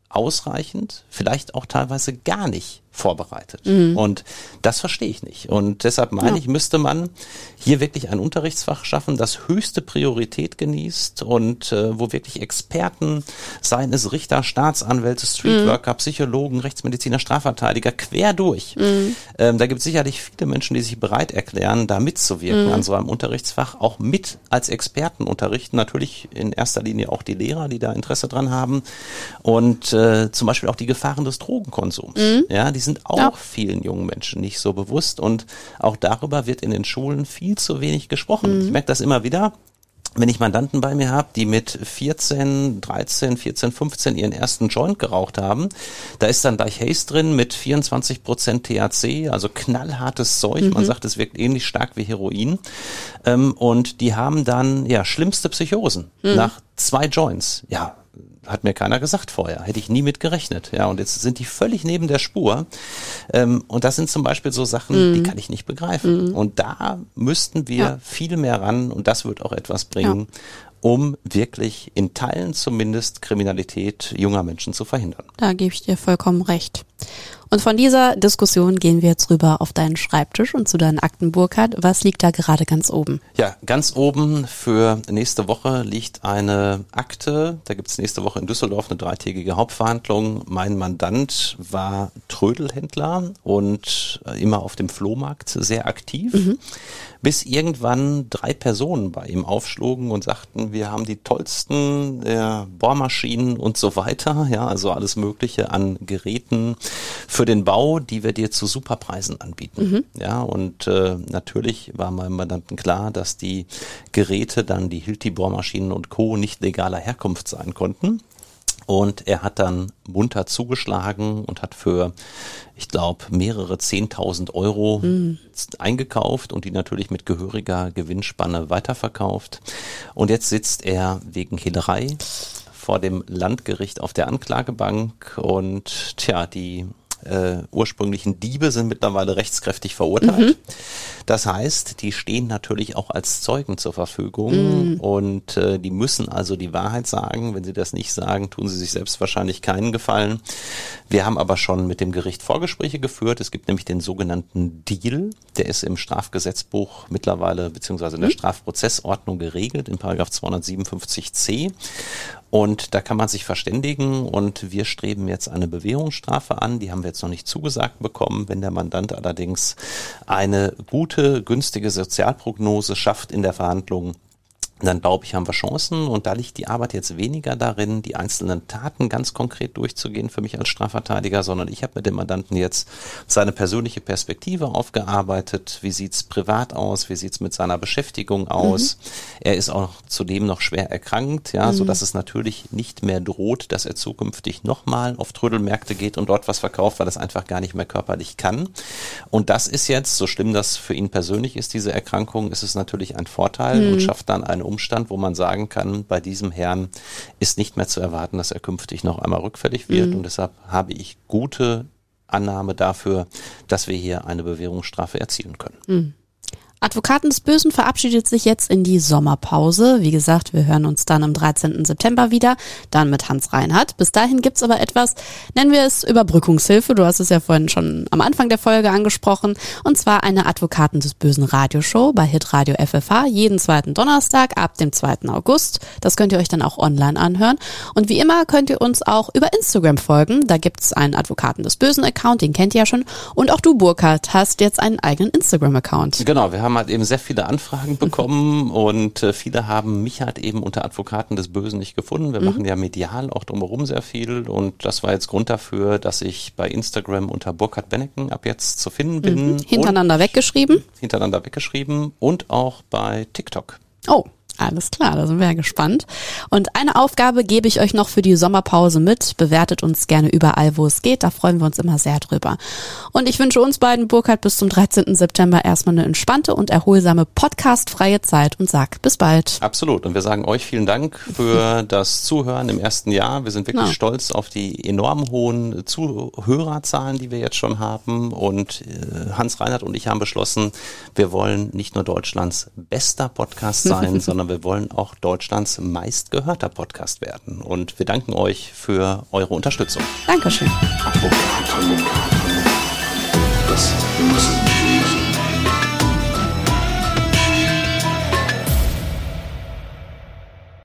ausreichend, vielleicht auch teilweise gar nicht vorbereitet. Mhm. Und das verstehe ich nicht. Und deshalb meine ja. ich, müsste man hier wirklich ein Unterrichtsfach schaffen, das höchste Priorität genießt und äh, wo wirklich Experten, seien es Richter, Staatsanwälte, Streetworker, mhm. Psychologen, Rechtsmediziner, Strafverteidiger, quer durch. Mhm. Ähm, da gibt es sicherlich viele Menschen, die sich bereit erklären, da mitzuwirken mhm. an so einem Unterrichtsfach, auch mit als Experten unterrichten. Natürlich in erster Linie auch die Lehrer, die da Interesse dran haben. Und äh, zum Beispiel auch die Gefahren des Drogenkonsums. Mhm. Ja, die sind auch ja. vielen jungen Menschen nicht so bewusst und auch darüber wird in den Schulen viel zu wenig gesprochen. Mhm. Ich merke das immer wieder wenn ich Mandanten bei mir habe, die mit 14, 13, 14, 15 ihren ersten Joint geraucht haben, da ist dann gleich Haze drin mit 24 Prozent THC, also knallhartes Zeug. Mhm. Man sagt, es wirkt ähnlich stark wie Heroin. Ähm, und die haben dann ja schlimmste Psychosen mhm. nach zwei Joints. Ja, hat mir keiner gesagt vorher. Hätte ich nie mit gerechnet. Ja, und jetzt sind die völlig neben der Spur. Ähm, und das sind zum Beispiel so Sachen, mm. die kann ich nicht begreifen. Mm. Und da müssten wir ja. viel mehr ran und das wird auch etwas bringen, ja. um wirklich in Teilen zumindest Kriminalität junger Menschen zu verhindern. Da gebe ich dir vollkommen recht. Und von dieser Diskussion gehen wir jetzt rüber auf deinen Schreibtisch und zu deinen Akten, Burkhard. Was liegt da gerade ganz oben? Ja, ganz oben für nächste Woche liegt eine Akte. Da gibt es nächste Woche in Düsseldorf eine dreitägige Hauptverhandlung. Mein Mandant war Trödelhändler und immer auf dem Flohmarkt sehr aktiv. Mhm bis irgendwann drei Personen bei ihm aufschlugen und sagten, wir haben die tollsten äh, Bohrmaschinen und so weiter, ja, also alles Mögliche an Geräten für den Bau, die wir dir zu Superpreisen anbieten. Mhm. Ja, und äh, natürlich war meinem Mandanten klar, dass die Geräte dann die Hilti Bohrmaschinen und Co. nicht legaler Herkunft sein konnten. Und er hat dann munter zugeschlagen und hat für, ich glaube, mehrere Zehntausend Euro mhm. eingekauft und die natürlich mit gehöriger Gewinnspanne weiterverkauft. Und jetzt sitzt er wegen Hehlerei vor dem Landgericht auf der Anklagebank und tja, die äh, ursprünglichen Diebe sind mittlerweile rechtskräftig verurteilt. Mhm. Das heißt, die stehen natürlich auch als Zeugen zur Verfügung mhm. und äh, die müssen also die Wahrheit sagen. Wenn sie das nicht sagen, tun sie sich selbst wahrscheinlich keinen Gefallen. Wir haben aber schon mit dem Gericht Vorgespräche geführt. Es gibt nämlich den sogenannten Deal. Der ist im Strafgesetzbuch mittlerweile beziehungsweise in der mhm. Strafprozessordnung geregelt, in Paragraph 257c. Und da kann man sich verständigen und wir streben jetzt eine Bewährungsstrafe an. Die haben wir jetzt noch nicht zugesagt bekommen. Wenn der Mandant allerdings eine gute, günstige Sozialprognose schafft in der Verhandlung, dann glaube ich, haben wir Chancen. Und da liegt die Arbeit jetzt weniger darin, die einzelnen Taten ganz konkret durchzugehen für mich als Strafverteidiger, sondern ich habe mit dem Mandanten jetzt seine persönliche Perspektive aufgearbeitet. Wie sieht's privat aus? Wie sieht's mit seiner Beschäftigung aus? Mhm. Er ist auch zudem noch schwer erkrankt, ja, mhm. so dass es natürlich nicht mehr droht, dass er zukünftig nochmal auf Trödelmärkte geht und dort was verkauft, weil das einfach gar nicht mehr körperlich kann. Und das ist jetzt, so schlimm das für ihn persönlich ist, diese Erkrankung, ist es natürlich ein Vorteil mhm. und schafft dann eine Umstand, wo man sagen kann, bei diesem Herrn ist nicht mehr zu erwarten, dass er künftig noch einmal rückfällig wird. Mhm. Und deshalb habe ich gute Annahme dafür, dass wir hier eine Bewährungsstrafe erzielen können. Mhm. Advokaten des Bösen verabschiedet sich jetzt in die Sommerpause. Wie gesagt, wir hören uns dann am 13. September wieder, dann mit Hans Reinhardt. Bis dahin gibt's aber etwas, nennen wir es Überbrückungshilfe. Du hast es ja vorhin schon am Anfang der Folge angesprochen. Und zwar eine Advokaten des Bösen Radioshow bei Hitradio FFH jeden zweiten Donnerstag ab dem 2. August. Das könnt ihr euch dann auch online anhören. Und wie immer könnt ihr uns auch über Instagram folgen. Da gibt's einen Advokaten des Bösen Account, den kennt ihr ja schon. Und auch du, Burkhard, hast jetzt einen eigenen Instagram-Account. Genau, wir haben halt eben sehr viele Anfragen bekommen und äh, viele haben mich halt eben unter Advokaten des Bösen nicht gefunden. Wir mhm. machen ja medial auch drumherum sehr viel und das war jetzt Grund dafür, dass ich bei Instagram unter Burkhard Benneken ab jetzt zu finden bin. Mhm. Hintereinander weggeschrieben? Hintereinander weggeschrieben und auch bei TikTok. Oh, alles klar, da sind wir ja gespannt. Und eine Aufgabe gebe ich euch noch für die Sommerpause mit. Bewertet uns gerne überall, wo es geht. Da freuen wir uns immer sehr drüber. Und ich wünsche uns beiden, Burkhard, bis zum 13. September erstmal eine entspannte und erholsame podcastfreie Zeit und sag bis bald. Absolut. Und wir sagen euch vielen Dank für das Zuhören im ersten Jahr. Wir sind wirklich ja. stolz auf die enorm hohen Zuhörerzahlen, die wir jetzt schon haben. Und äh, Hans Reinhardt und ich haben beschlossen, wir wollen nicht nur Deutschlands bester Podcast sein, sondern sondern wir wollen auch Deutschlands meistgehörter Podcast werden. Und wir danken euch für eure Unterstützung. Dankeschön. Das müssen wir.